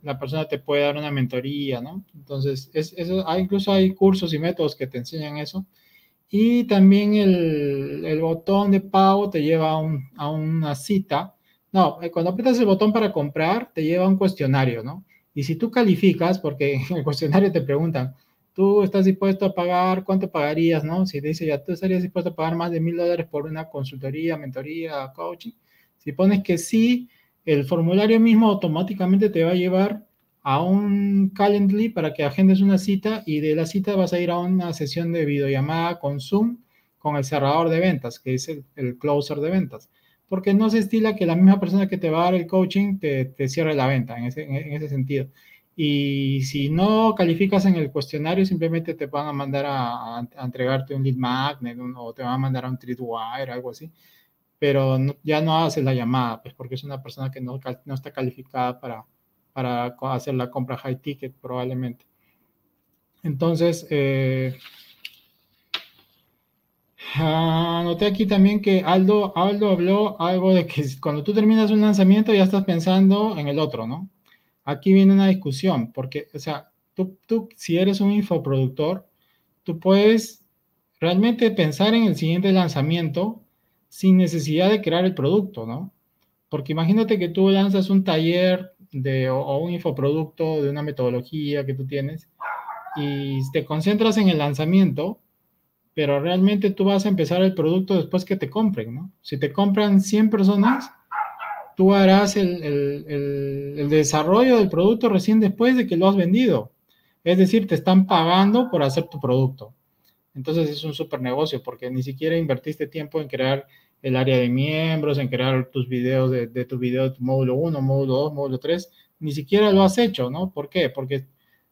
la persona te puede dar una mentoría, ¿no? Entonces, es, hay, incluso hay cursos y métodos que te enseñan eso. Y también el, el botón de pago te lleva a, un, a, una cita. No, eh, cuando aprietas el botón para comprar, te lleva a un cuestionario, ¿no? Y si tú calificas, porque en el cuestionario te preguntan, ¿tú estás dispuesto a pagar? ¿Cuánto pagarías, no? Si te dice, ya, ¿tú estarías dispuesto a pagar más de mil dólares por una consultoría, mentoría, coaching? Si pones que sí, el formulario mismo automáticamente te va a llevar a un Calendly para que agendes una cita y de la cita vas a ir a una sesión de videollamada con Zoom con el cerrador de ventas, que es el, el closer de ventas. Porque no se estila que la misma persona que te va a dar el coaching te, te cierre la venta en ese, en ese, sentido. Y si no calificas en el cuestionario, simplemente te van a mandar a, entregarte un lead magnet o te van a mandar a un Tripwire, algo así pero ya no hace la llamada, pues porque es una persona que no, no está calificada para, para hacer la compra high ticket probablemente. Entonces, eh, anoté aquí también que Aldo, Aldo habló algo de que cuando tú terminas un lanzamiento ya estás pensando en el otro, ¿no? Aquí viene una discusión, porque, o sea, tú, tú si eres un infoproductor, tú puedes realmente pensar en el siguiente lanzamiento sin necesidad de crear el producto, ¿no? Porque imagínate que tú lanzas un taller de, o, o un infoproducto de una metodología que tú tienes y te concentras en el lanzamiento, pero realmente tú vas a empezar el producto después que te compren, ¿no? Si te compran 100 personas, tú harás el, el, el, el, desarrollo del producto recién después de que lo has vendido. Es decir, te están pagando por hacer tu producto. Entonces es un súper negocio porque ni siquiera invertiste tiempo en crear el área de miembros, en crear tus videos de, de tu video, tu módulo 1, módulo 2, módulo 3, ni siquiera lo has hecho, ¿no? ¿Por qué? Porque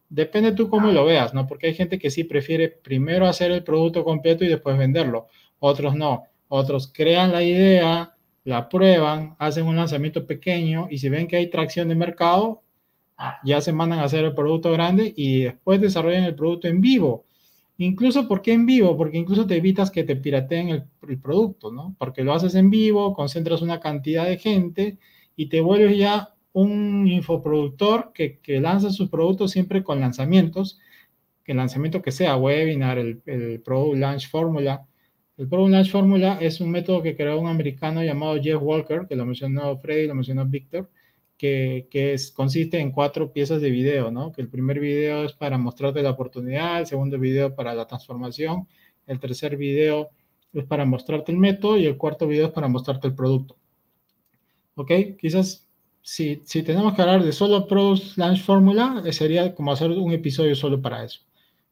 depende tú cómo lo veas, ¿no? Porque hay gente que sí prefiere primero hacer el producto completo y después venderlo, otros no, otros crean la idea, la prueban, hacen un lanzamiento pequeño y si ven que hay tracción de mercado, ya se mandan a hacer el producto grande y después desarrollan el producto en vivo Incluso, ¿por qué en vivo? Porque incluso te evitas que te pirateen el, producto, ¿no? Porque lo haces en vivo, concentras una cantidad de gente y te vuelves ya un infoproductor que, que lanza sus productos siempre con lanzamientos, el lanzamiento que sea, webinar, el, el Pro Launch Formula. El Pro Launch Formula es un método que creó un americano llamado Jeff Walker, que lo mencionó Freddy, lo mencionó Víctor, que, consiste en cuatro piezas de video, ¿no? Que el primer video es para mostrarte la oportunidad, el segundo video para la transformación, el tercer video es para mostrarte el método y el cuarto video es para mostrarte el producto. ¿Ok? Quizás si, si tenemos que hablar de solo Product Launch Formula, eh, sería como hacer un episodio solo para eso,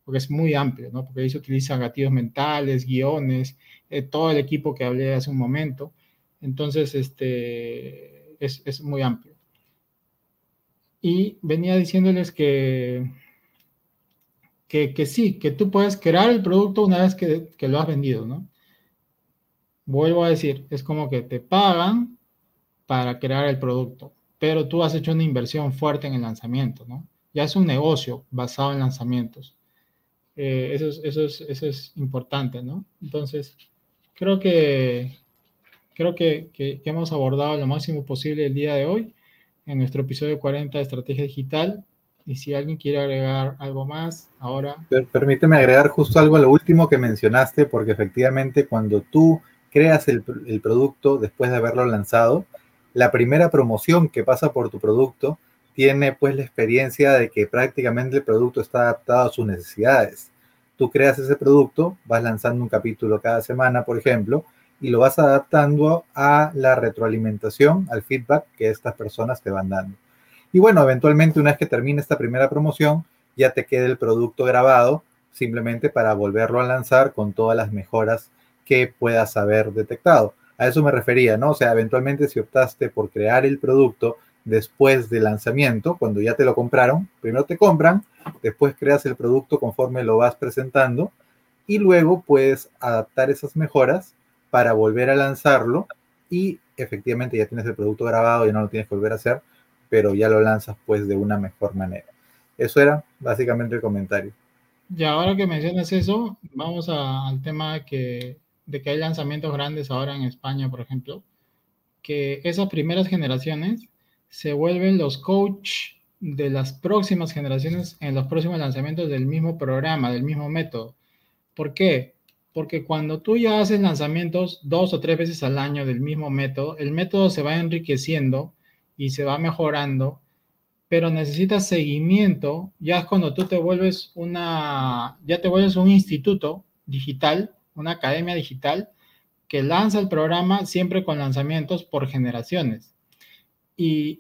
porque es muy amplio, ¿no? Porque ahí se utilizan gatillos mentales, guiones, eh, todo el equipo que hablé hace un momento. Entonces, este, es, es muy amplio y venía diciéndoles que, que, sí, que tú puedes crear el producto una vez que, que, lo has vendido, ¿no? Vuelvo a decir, es como que te pagan para crear el producto, pero tú has hecho una inversión fuerte en el lanzamiento, ¿no? Ya es un negocio basado en lanzamientos. Eh, eso, es, eso, es, eso es importante, ¿no? Entonces, creo que, creo que, que hemos abordado lo máximo posible el día de hoy en nuestro episodio 40 de Estrategia Digital. Y si alguien quiere agregar algo más, ahora... Permíteme agregar justo algo a lo último que mencionaste, porque efectivamente cuando tú creas el, el producto después de haberlo lanzado, la primera promoción que pasa por tu producto tiene pues la experiencia de que prácticamente el producto está adaptado a sus necesidades. Tú creas ese producto, vas lanzando un capítulo cada semana, por ejemplo, y lo vas adaptando a la retroalimentación, al feedback que estas personas te van dando. Y bueno, eventualmente una vez que termine esta primera promoción, ya te queda el producto grabado simplemente para volverlo a lanzar con todas las mejoras que puedas haber detectado. A eso me refería, ¿no? O sea, eventualmente si optaste por crear el producto después del lanzamiento, cuando ya te lo compraron, primero te compran, después creas el producto conforme lo vas presentando y luego puedes adaptar esas mejoras para volver a lanzarlo y efectivamente ya tienes el producto grabado, y no lo tienes que volver a hacer, pero ya lo lanzas pues de una mejor manera. Eso era básicamente el comentario. Y ahora que mencionas eso, vamos al tema que, de que hay lanzamientos grandes ahora en España, por ejemplo, que esas primeras generaciones se vuelven los coach de las próximas generaciones en los próximos lanzamientos del mismo programa, del mismo método. ¿Por qué? Porque cuando tú ya haces lanzamientos dos o tres veces al año del mismo método, el método se va enriqueciendo y se va mejorando, pero necesitas seguimiento, ya es cuando tú te vuelves una, ya te vuelves un instituto digital, una academia digital, que lanza el programa siempre con lanzamientos por generaciones. Y,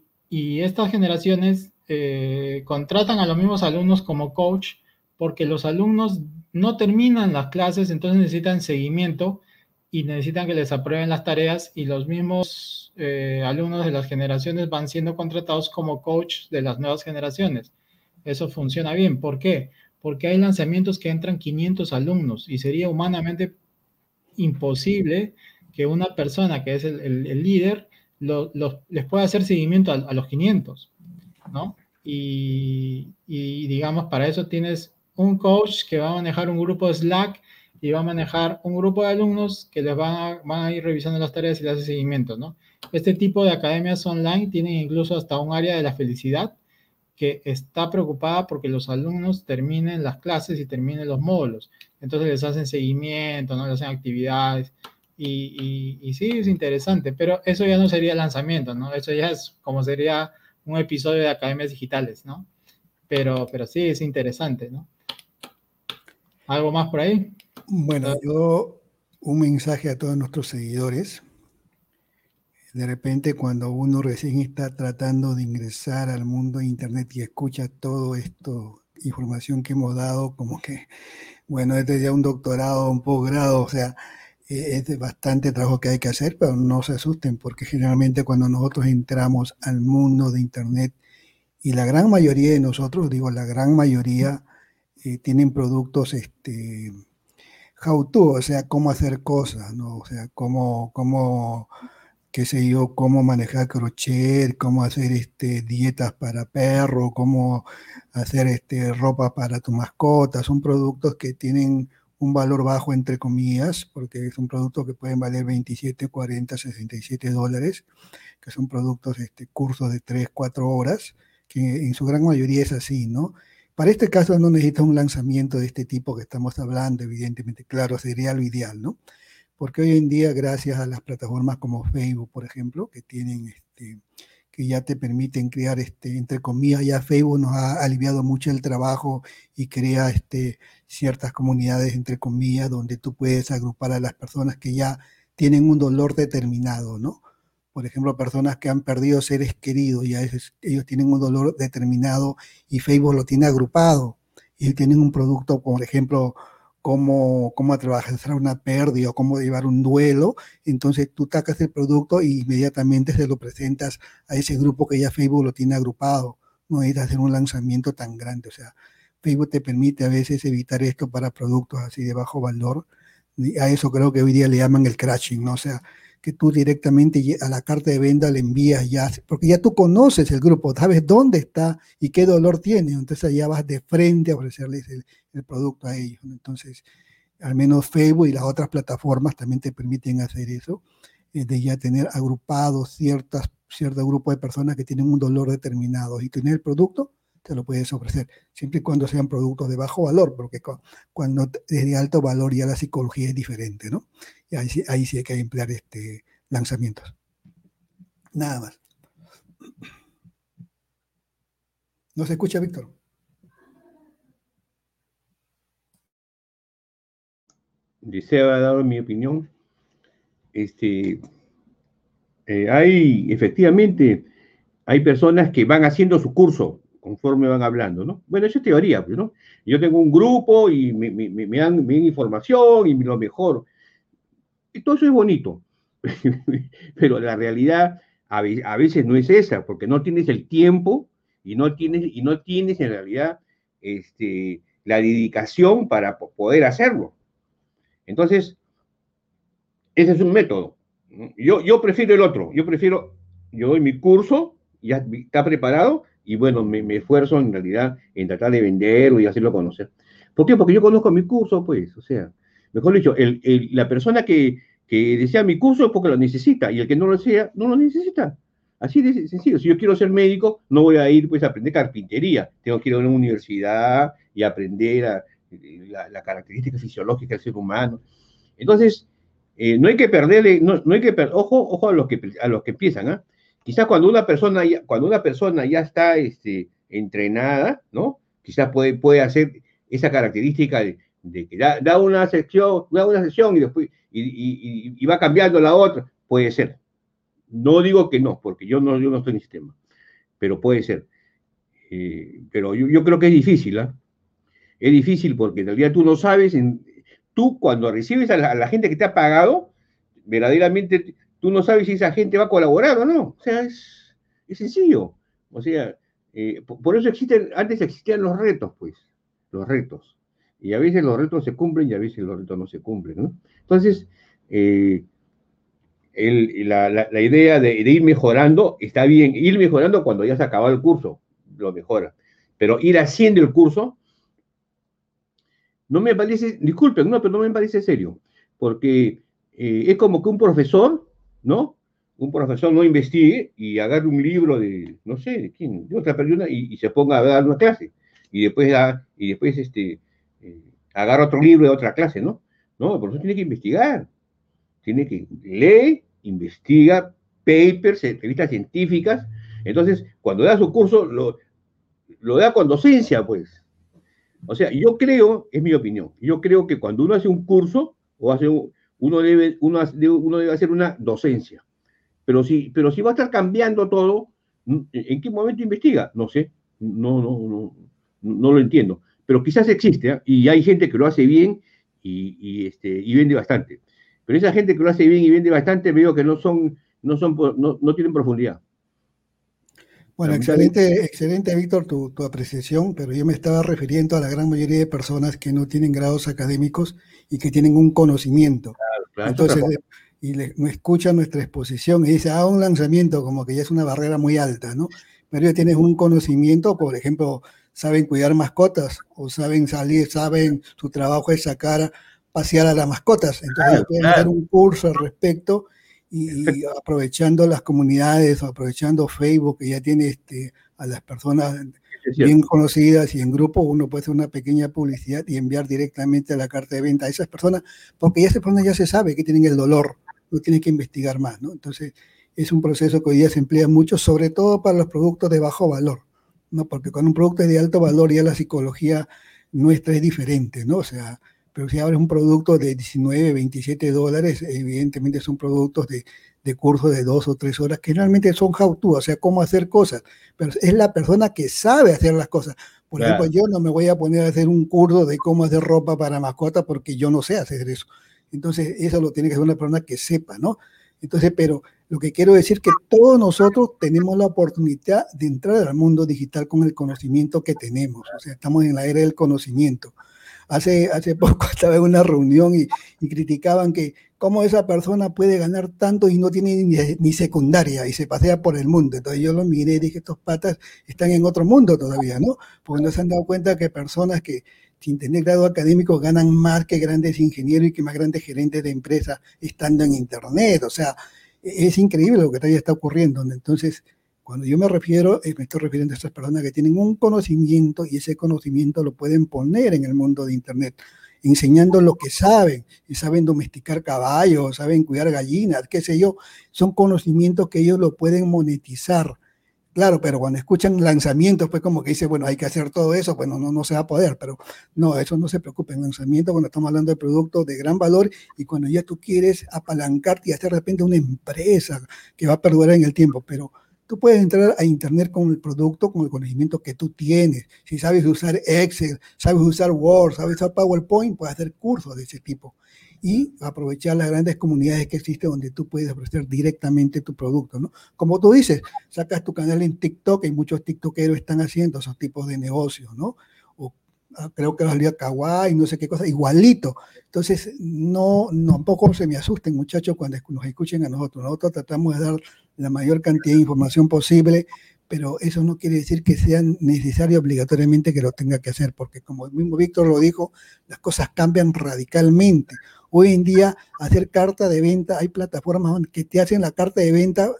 estas generaciones eh, contratan a los mismos alumnos como coach porque los alumnos no terminan las clases, entonces necesitan seguimiento y necesitan que les aprueben las tareas y los mismos eh, alumnos de las generaciones van siendo contratados como coach de las nuevas generaciones. Eso funciona bien. ¿Por qué? Porque hay lanzamientos que entran 500 alumnos y sería humanamente imposible que una persona que es el, líder les pueda hacer seguimiento a, los 500, ¿no? y, digamos, para eso tienes un coach que va a manejar un grupo de Slack y va a manejar un grupo de alumnos que les van a, ir revisando las tareas y les hace seguimiento, ¿no? Este tipo de academias online tienen incluso hasta un área de la felicidad que está preocupada porque los alumnos terminen las clases y terminen los módulos. Entonces les hacen seguimiento, ¿no? Les hacen actividades. Y, y, sí, es interesante, pero eso ya no sería lanzamiento, ¿no? Eso ya es como sería un episodio de academias digitales, ¿no? Pero, pero sí, es interesante, ¿no? ¿Algo más por ahí? Bueno, ah. yo un mensaje a todos nuestros seguidores. De repente, cuando uno recién está tratando de ingresar al mundo de Internet y escucha todo esto, información que hemos dado, como que, bueno, este es ya un doctorado, un posgrado, o sea, e-, es bastante trabajo que hay que hacer, pero no se asusten, porque generalmente cuando nosotros entramos al mundo de Internet, y la gran mayoría de nosotros, digo, la gran mayoría, eh, tienen productos este, how to, o sea, cómo hacer cosas, ¿no? O sea, cómo, cómo, qué cómo manejar crochet, cómo hacer este, dietas para perro, cómo hacer este, ropa para tu mascota. Son productos que tienen un valor bajo, entre comillas, porque es un producto que pueden valer 27, 40, 67 dólares, que son productos, este, cursos de 3, 4 horas, que en su gran mayoría es así, ¿no? Para este caso no necesita un lanzamiento de este tipo que estamos hablando, evidentemente, claro, sería lo ideal, ¿no? Porque hoy en día, gracias a las plataformas como Facebook, por ejemplo, que tienen este, que ya te permiten crear, este, entre comillas, ya Facebook nos ha aliviado mucho el trabajo y crea este, ciertas comunidades, entre comillas, donde tú puedes agrupar a las personas que ya tienen un dolor determinado, ¿no? Por ejemplo, personas que han perdido seres queridos, ya ellos tienen un dolor determinado y Facebook lo tiene agrupado y tienen un producto, por ejemplo, cómo, cómo atravesar una pérdida o cómo llevar un duelo, entonces tú tacas el producto y inmediatamente se lo presentas a ese grupo que ya Facebook lo tiene agrupado. No necesitas hacer un lanzamiento tan grande. O sea, Facebook te permite a veces evitar esto para productos así de bajo valor. Y a eso creo que hoy día le llaman el crashing, ¿no? O sea, que tú directamente a la carta de venta le envías ya, porque ya tú conoces el grupo, sabes dónde está y qué dolor tiene, entonces ya vas de frente a ofrecerles el, el producto a ellos. Entonces, al menos Facebook y las otras plataformas también te permiten hacer eso, eh, de ya tener agrupados ciertas, cierto grupo de personas que tienen un dolor determinado y tener el producto, te lo puedes ofrecer, siempre y cuando sean productos de bajo valor, porque cuando es de alto valor ya la psicología es diferente, ¿no? Ahí, ahí sí hay que emplear este, lanzamientos. Nada más. ¿No se escucha, Víctor? deseo haber dado mi opinión. Este, eh, hay, efectivamente, hay personas que van haciendo su curso conforme van hablando, ¿no? Bueno, eso es teoría, pues, ¿no? Yo tengo un grupo y me, me, me, dan, información y lo mejor. Y todo eso es bonito, pero la realidad a, veces no es esa, porque no tienes el tiempo y no tienes, y no tienes en realidad este, la dedicación para poder hacerlo. Entonces, ese es un método. Yo, yo prefiero el otro. Yo prefiero, yo doy mi curso, ya está preparado, y bueno, me, esfuerzo en realidad en tratar de vender o de hacerlo conocer. ¿Por qué? Porque yo conozco mi curso, pues, o sea, mejor dicho, la persona que, desea mi curso es porque lo necesita, y el que no lo desea, no lo necesita. Así de sencillo. Si yo quiero ser médico, no voy a ir pues a aprender carpintería. Tengo que ir a una universidad y aprender a, la, característica fisiológica del ser humano. Entonces, eh, no hay que perderle, no, no hay que ojo, ojo a los que, a los que empiezan, ¿ah? Quizás cuando una persona ya, cuando una persona ya está este, entrenada, ¿no? Quizás puede, puede hacer esa característica de, que da, una sección, da una sección y después y, va cambiando la otra, puede ser. No digo que no, porque yo no, yo no estoy en el sistema, pero puede ser. Eh, pero yo, creo que es difícil, ¿ah? es difícil porque en realidad tú no sabes, tú cuando recibes a la, gente que te ha pagado, verdaderamente tú no sabes si esa gente va a colaborar o no. O sea, es, es sencillo. O sea, eh, por, eso existen, antes existían los retos, pues, los retos. Y a veces los retos se cumplen y a veces los retos no se cumplen. Entonces, eh, la, idea de, ir mejorando está bien. Ir mejorando cuando ya se acaba el curso, lo mejora. Pero ir haciendo el curso no me parece, disculpen, no, pero no me parece serio, porque eh, es como que un profesor, ¿no? Un profesor no investigue y agarre un libro de, no sé, de quién, de otra persona y, se ponga a dar una clase. Y después, y después este, eh, agarra otro libro de otra clase, ¿no? No, el profesor tiene que investigar. Tiene que leer, investiga, papers, entrevistas científicas. Entonces, cuando da su curso, lo, da con docencia, pues. O sea, yo creo, es mi opinión, yo creo que cuando uno hace un curso, o hace uno, debe, uno debe hacer una docencia. Pero si, pero si va a estar cambiando todo, ¿en qué momento investiga? No sé, no, no, no, no lo entiendo. Pero quizás existe, ¿eh? y hay gente que lo hace bien y, y, este, y vende bastante. Pero esa gente que lo hace bien y vende bastante, veo que no son, no son, no, no tienen profundidad. Bueno, excelente, excelente, Víctor, tu, apreciación, pero yo me estaba refiriendo a la gran mayoría de personas que no tienen grados académicos y que tienen un conocimiento. Entonces, y no escuchan nuestra exposición y dice, ah, un lanzamiento, como que ya es una barrera muy alta, ¿no? Pero ya tienes un conocimiento, por ejemplo, saben cuidar mascotas o saben salir, saben, su trabajo es sacar, pasear a las mascotas. Entonces, pueden dar un curso al respecto y, aprovechando las comunidades o aprovechando Facebook que ya tiene este, a las personas bien conocidas y en grupo, uno puede hacer una pequeña publicidad y enviar directamente a la carta de venta a esas personas, porque ya esas personas ya se sabe que tienen el dolor, no tienen que investigar más, ¿no? Entonces, es un proceso que hoy día se emplea mucho, sobre todo para los productos de bajo valor, ¿no? Porque con un producto de alto valor ya la psicología nuestra es diferente, ¿no? O sea, pero si abres un producto de 19, 27 dólares, evidentemente son productos de, de curso de dos o tres horas que realmente son how to, o sea, cómo hacer cosas, pero es la persona que sabe hacer las cosas. Por ejemplo, yo no me voy a poner a hacer un curso de cómo hacer ropa para mascota porque yo no sé hacer eso. Entonces, eso lo tiene que hacer una persona que sepa, ¿no? Entonces, pero lo que quiero decir que todos nosotros tenemos la oportunidad de entrar al mundo digital con el conocimiento que tenemos. O sea, estamos en la era del conocimiento. Hace, hace poco estaba en una reunión y, criticaban que cómo esa persona puede ganar tanto y no tiene ni, secundaria y se pasea por el mundo. Entonces yo lo miré y dije, estos patas están en otro mundo todavía, ¿no? Porque no se han dado cuenta que personas que sin tener grado académico ganan más que grandes ingenieros y que más grandes gerentes de empresas estando en Internet. O sea, es increíble lo que todavía está ocurriendo. Entonces, cuando yo me refiero, eh, me estoy refiriendo a estas personas que tienen un conocimiento y ese conocimiento lo pueden poner en el mundo de Internet, enseñando lo que saben, y saben domesticar caballos, saben cuidar gallinas, qué sé yo, son conocimientos que ellos lo pueden monetizar Claro, pero cuando escuchan lanzamientos, pues como que dice, bueno, hay que hacer todo eso, pues no, no, se va a poder, pero no, eso no se preocupe. En lanzamiento, cuando estamos hablando de productos de gran valor y cuando ya tú quieres apalancarte y hacer de repente una empresa que va a perdurar en el tiempo, pero tú puedes entrar a Internet con el producto, con el conocimiento que tú tienes. Si sabes usar Excel, sabes usar Word, sabes usar PowerPoint, puedes hacer cursos de ese tipo y aprovechar las grandes comunidades que existen donde tú puedes ofrecer directamente tu producto, ¿no? Como tú dices, sacas tu canal en TikTok y muchos TikTokeros están haciendo esos tipos de negocios, ¿no? O ah, creo que salía Kawaii, no sé qué cosa, igualito. Entonces, no, no, tampoco se me asusten, muchachos, cuando nos escuchen a nosotros. Nosotros tratamos de dar la mayor cantidad de información posible, pero eso no quiere decir que sea necesario obligatoriamente que lo tenga que hacer, porque como el mismo Víctor lo dijo, las cosas cambian radicalmente. Hoy en día, hacer carta de venta, hay plataformas que te hacen la carta de venta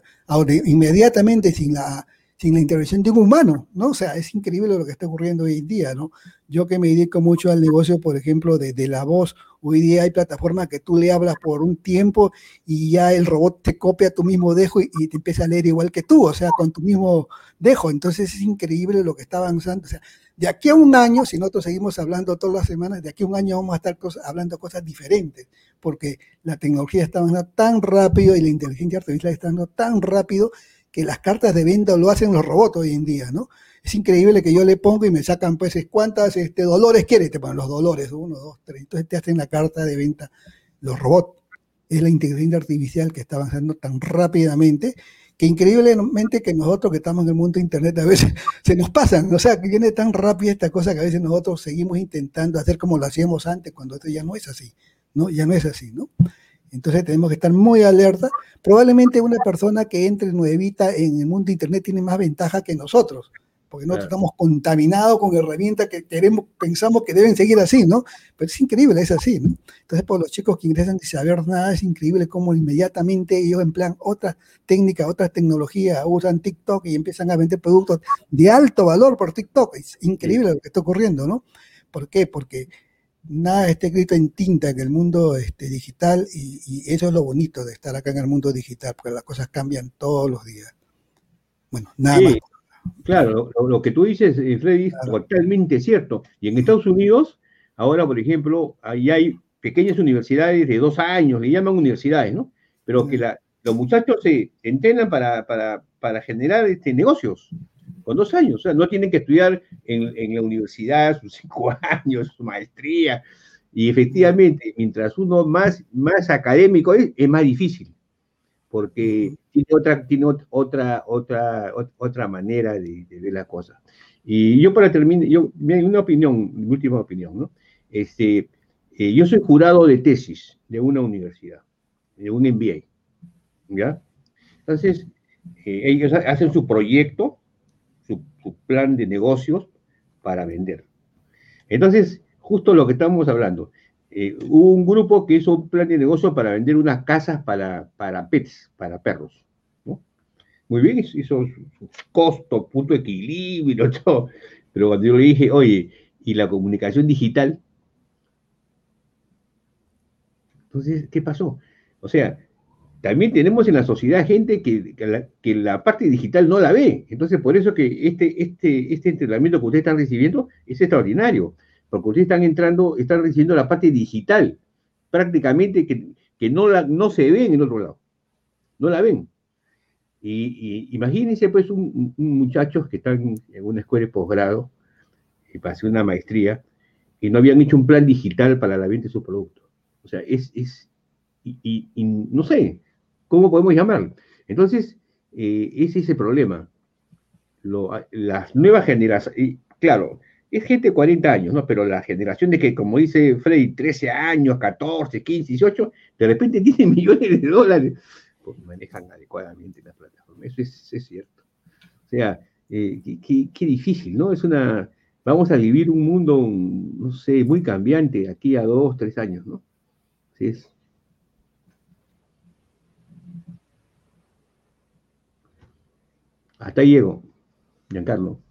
inmediatamente sin la, sin la intervención de un humano, ¿no? O sea, es increíble lo que está ocurriendo hoy en día, ¿no? Yo que me dedico mucho al negocio, por ejemplo, de, la voz, hoy día hay plataformas que tú le hablas por un tiempo y ya el robot te copia tu mismo dejo y, y, te empieza a leer igual que tú, o sea, con tu mismo dejo. Entonces es increíble lo que está avanzando. O sea, de aquí a un año, si nosotros seguimos hablando todas las semanas, de aquí a un año vamos a estar hablando cosas diferentes, porque la tecnología está avanzando tan rápido y la inteligencia artificial está avanzando tan rápido que las cartas de venta lo hacen los robots hoy en día, ¿no? Es increíble que yo le pongo y me sacan, pues, cuántas este, dolores quieres, te ponen los dolores, uno, dos, tres, entonces te hacen la carta de venta los robots. Es la inteligencia artificial que está avanzando tan rápidamente increíblemente que nosotros que estamos en el mundo de Internet a veces se nos pasan, o sea, que viene tan rápida esta cosa que a veces nosotros seguimos intentando hacer como lo hacíamos antes, cuando esto ya no es así, ¿no? Ya no es así, ¿no? Entonces tenemos que estar muy alerta. Probablemente una persona que entre nuevita en el mundo de Internet tiene más ventaja que nosotros, porque nosotros estamos contaminados con herramientas que queremos, pensamos que deben seguir así, ¿no? Pero es increíble, es así, ¿no? Entonces, por los chicos que ingresan sin saber nada, es increíble cómo inmediatamente ellos emplean otras técnicas, otras tecnologías, usan TikTok y empiezan a vender productos de alto valor por TikTok. Es increíble lo que está ocurriendo, ¿no? ¿Por qué? Porque nada está escrito en tinta en el mundo este, digital y, eso es lo bonito de estar acá en el mundo digital, porque las cosas cambian todos los días. Bueno, nada más. Claro, lo, que tú dices, eh, Freddy, es totalmente cierto. Y en Estados Unidos, ahora, por ejemplo, ahí hay pequeñas universidades de dos años, le llaman universidades, ¿no? Pero que los muchachos se entrenan para, para, generar este, negocios con dos años. O sea, no tienen que estudiar en, la universidad sus cinco años, su maestría. Y efectivamente, mientras uno más, más académico es, es más difícil porque tiene otra, tiene otra, otra, otra manera de, ver las cosas. Y yo para terminar, yo, una opinión, mi última opinión, ¿no? Este, eh, yo soy jurado de tesis de una universidad, de un MBA, ¿ya? Entonces, eh, ellos hacen su proyecto, su, su, plan de negocios para vender. Entonces, justo lo que estamos hablando, eh, hubo un grupo que hizo un plan de negocio para vender unas casas para, para pets, para perros. Muy bien, hizo su costo, punto de equilibrio, todo. Pero cuando yo le dije, oye, ¿y la comunicación digital? Entonces, ¿qué pasó? O sea, también tenemos en la sociedad gente que, que, la, parte digital no la ve. Entonces, por eso que este, este, este entrenamiento que ustedes están recibiendo es extraordinario, porque ustedes están entrando, están recibiendo la parte digital, prácticamente que, que no, la, no se ve en otro lado. No la ven. Y, imagínense, pues, un, muchachos que están en una escuela de posgrado, y pasé una maestría, y no habían hecho un plan digital para la venta de sus productos. O sea, es, es y, no sé, ¿cómo podemos llamarlo? Entonces, eh, ese es el problema. las nuevas generaciones, claro, es gente de 40 años, ¿no? Pero la generación de que, como dice Freddy, 13 años, 14, 15, 18, de repente tienen millones de dólares, pues manejan adecuadamente la plataforma. Eso es, cierto. O sea, eh, qué, difícil, ¿no? Es una, vamos a vivir un mundo, no sé, muy cambiante aquí a dos, tres años, ¿no? Sí es. Hasta ahí llego, Giancarlo.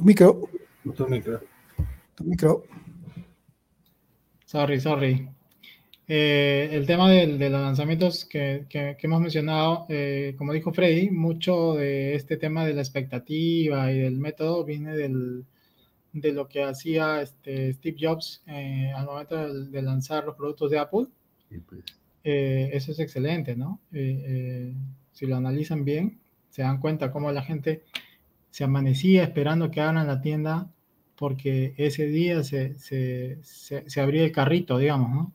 Tu micro. Tu micro. Tu micro. Sorry, sorry. Eh, el tema de, los lanzamientos que, hemos mencionado, eh, como dijo Freddy, mucho de este tema de la expectativa y del método viene de lo que hacía este Steve Jobs eh, al momento de, lanzar los productos de Apple. Pues. Eh, eso es excelente, ¿no? Eh, eh, si lo analizan bien, se dan cuenta cómo la gente se amanecía esperando que abran la tienda porque ese día se, se, se, abría el carrito, digamos, ¿no?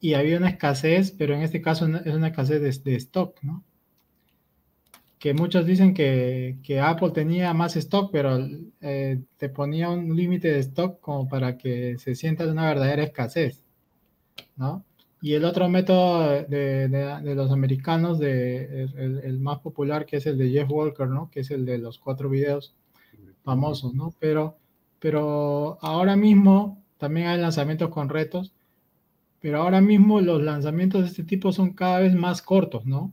Y había una escasez, pero en este caso es una escasez de, de stock, ¿no? Que muchos dicen que, que Apple tenía más stock, pero te ponía un límite de stock como para que se sienta una verdadera escasez, ¿no? Y el otro método de, de, los americanos, de, el, más popular, que es el de Jeff Walker, ¿no? Que es el de los cuatro videos famosos, ¿no? Pero, pero ahora mismo también hay lanzamientos con retos, pero ahora mismo los lanzamientos de este tipo son cada vez más cortos, ¿no?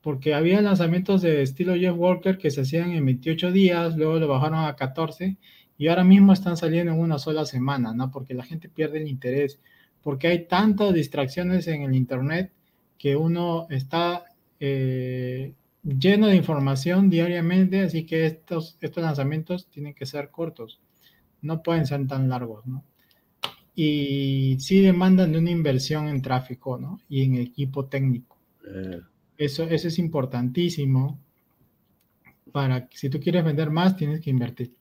Porque había lanzamientos de estilo Jeff Walker que se hacían en 28 días, luego lo bajaron a 14 y ahora mismo están saliendo en una sola semana, ¿no? Porque la gente pierde el interés porque hay tantas distracciones en el Internet que uno está eh, lleno de información diariamente, así que estos, estos lanzamientos tienen que ser cortos, no pueden ser tan largos, ¿no? Y sí demandan de una inversión en tráfico, ¿no? Y en equipo técnico. Eh. Eso, eso es importantísimo para que si tú quieres vender más, tienes que invertir.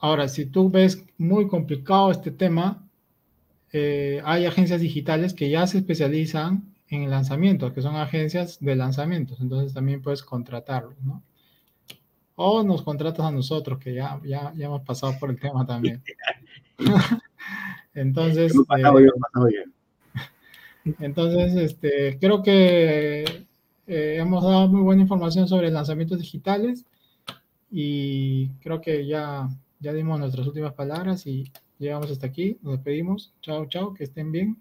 Ahora, si tú ves muy complicado este tema, eh, hay agencias digitales que ya se especializan en lanzamientos, que son agencias de lanzamientos, entonces también puedes contratarlos, ¿no? O nos contratas a nosotros, que ya, ya, ya hemos pasado por el tema también. entonces, eh, entonces este, creo que eh, hemos dado muy buena información sobre lanzamientos digitales y creo que ya, ya dimos nuestras últimas palabras y Llegamos hasta aquí, nos despedimos. Chao, chao, que estén bien.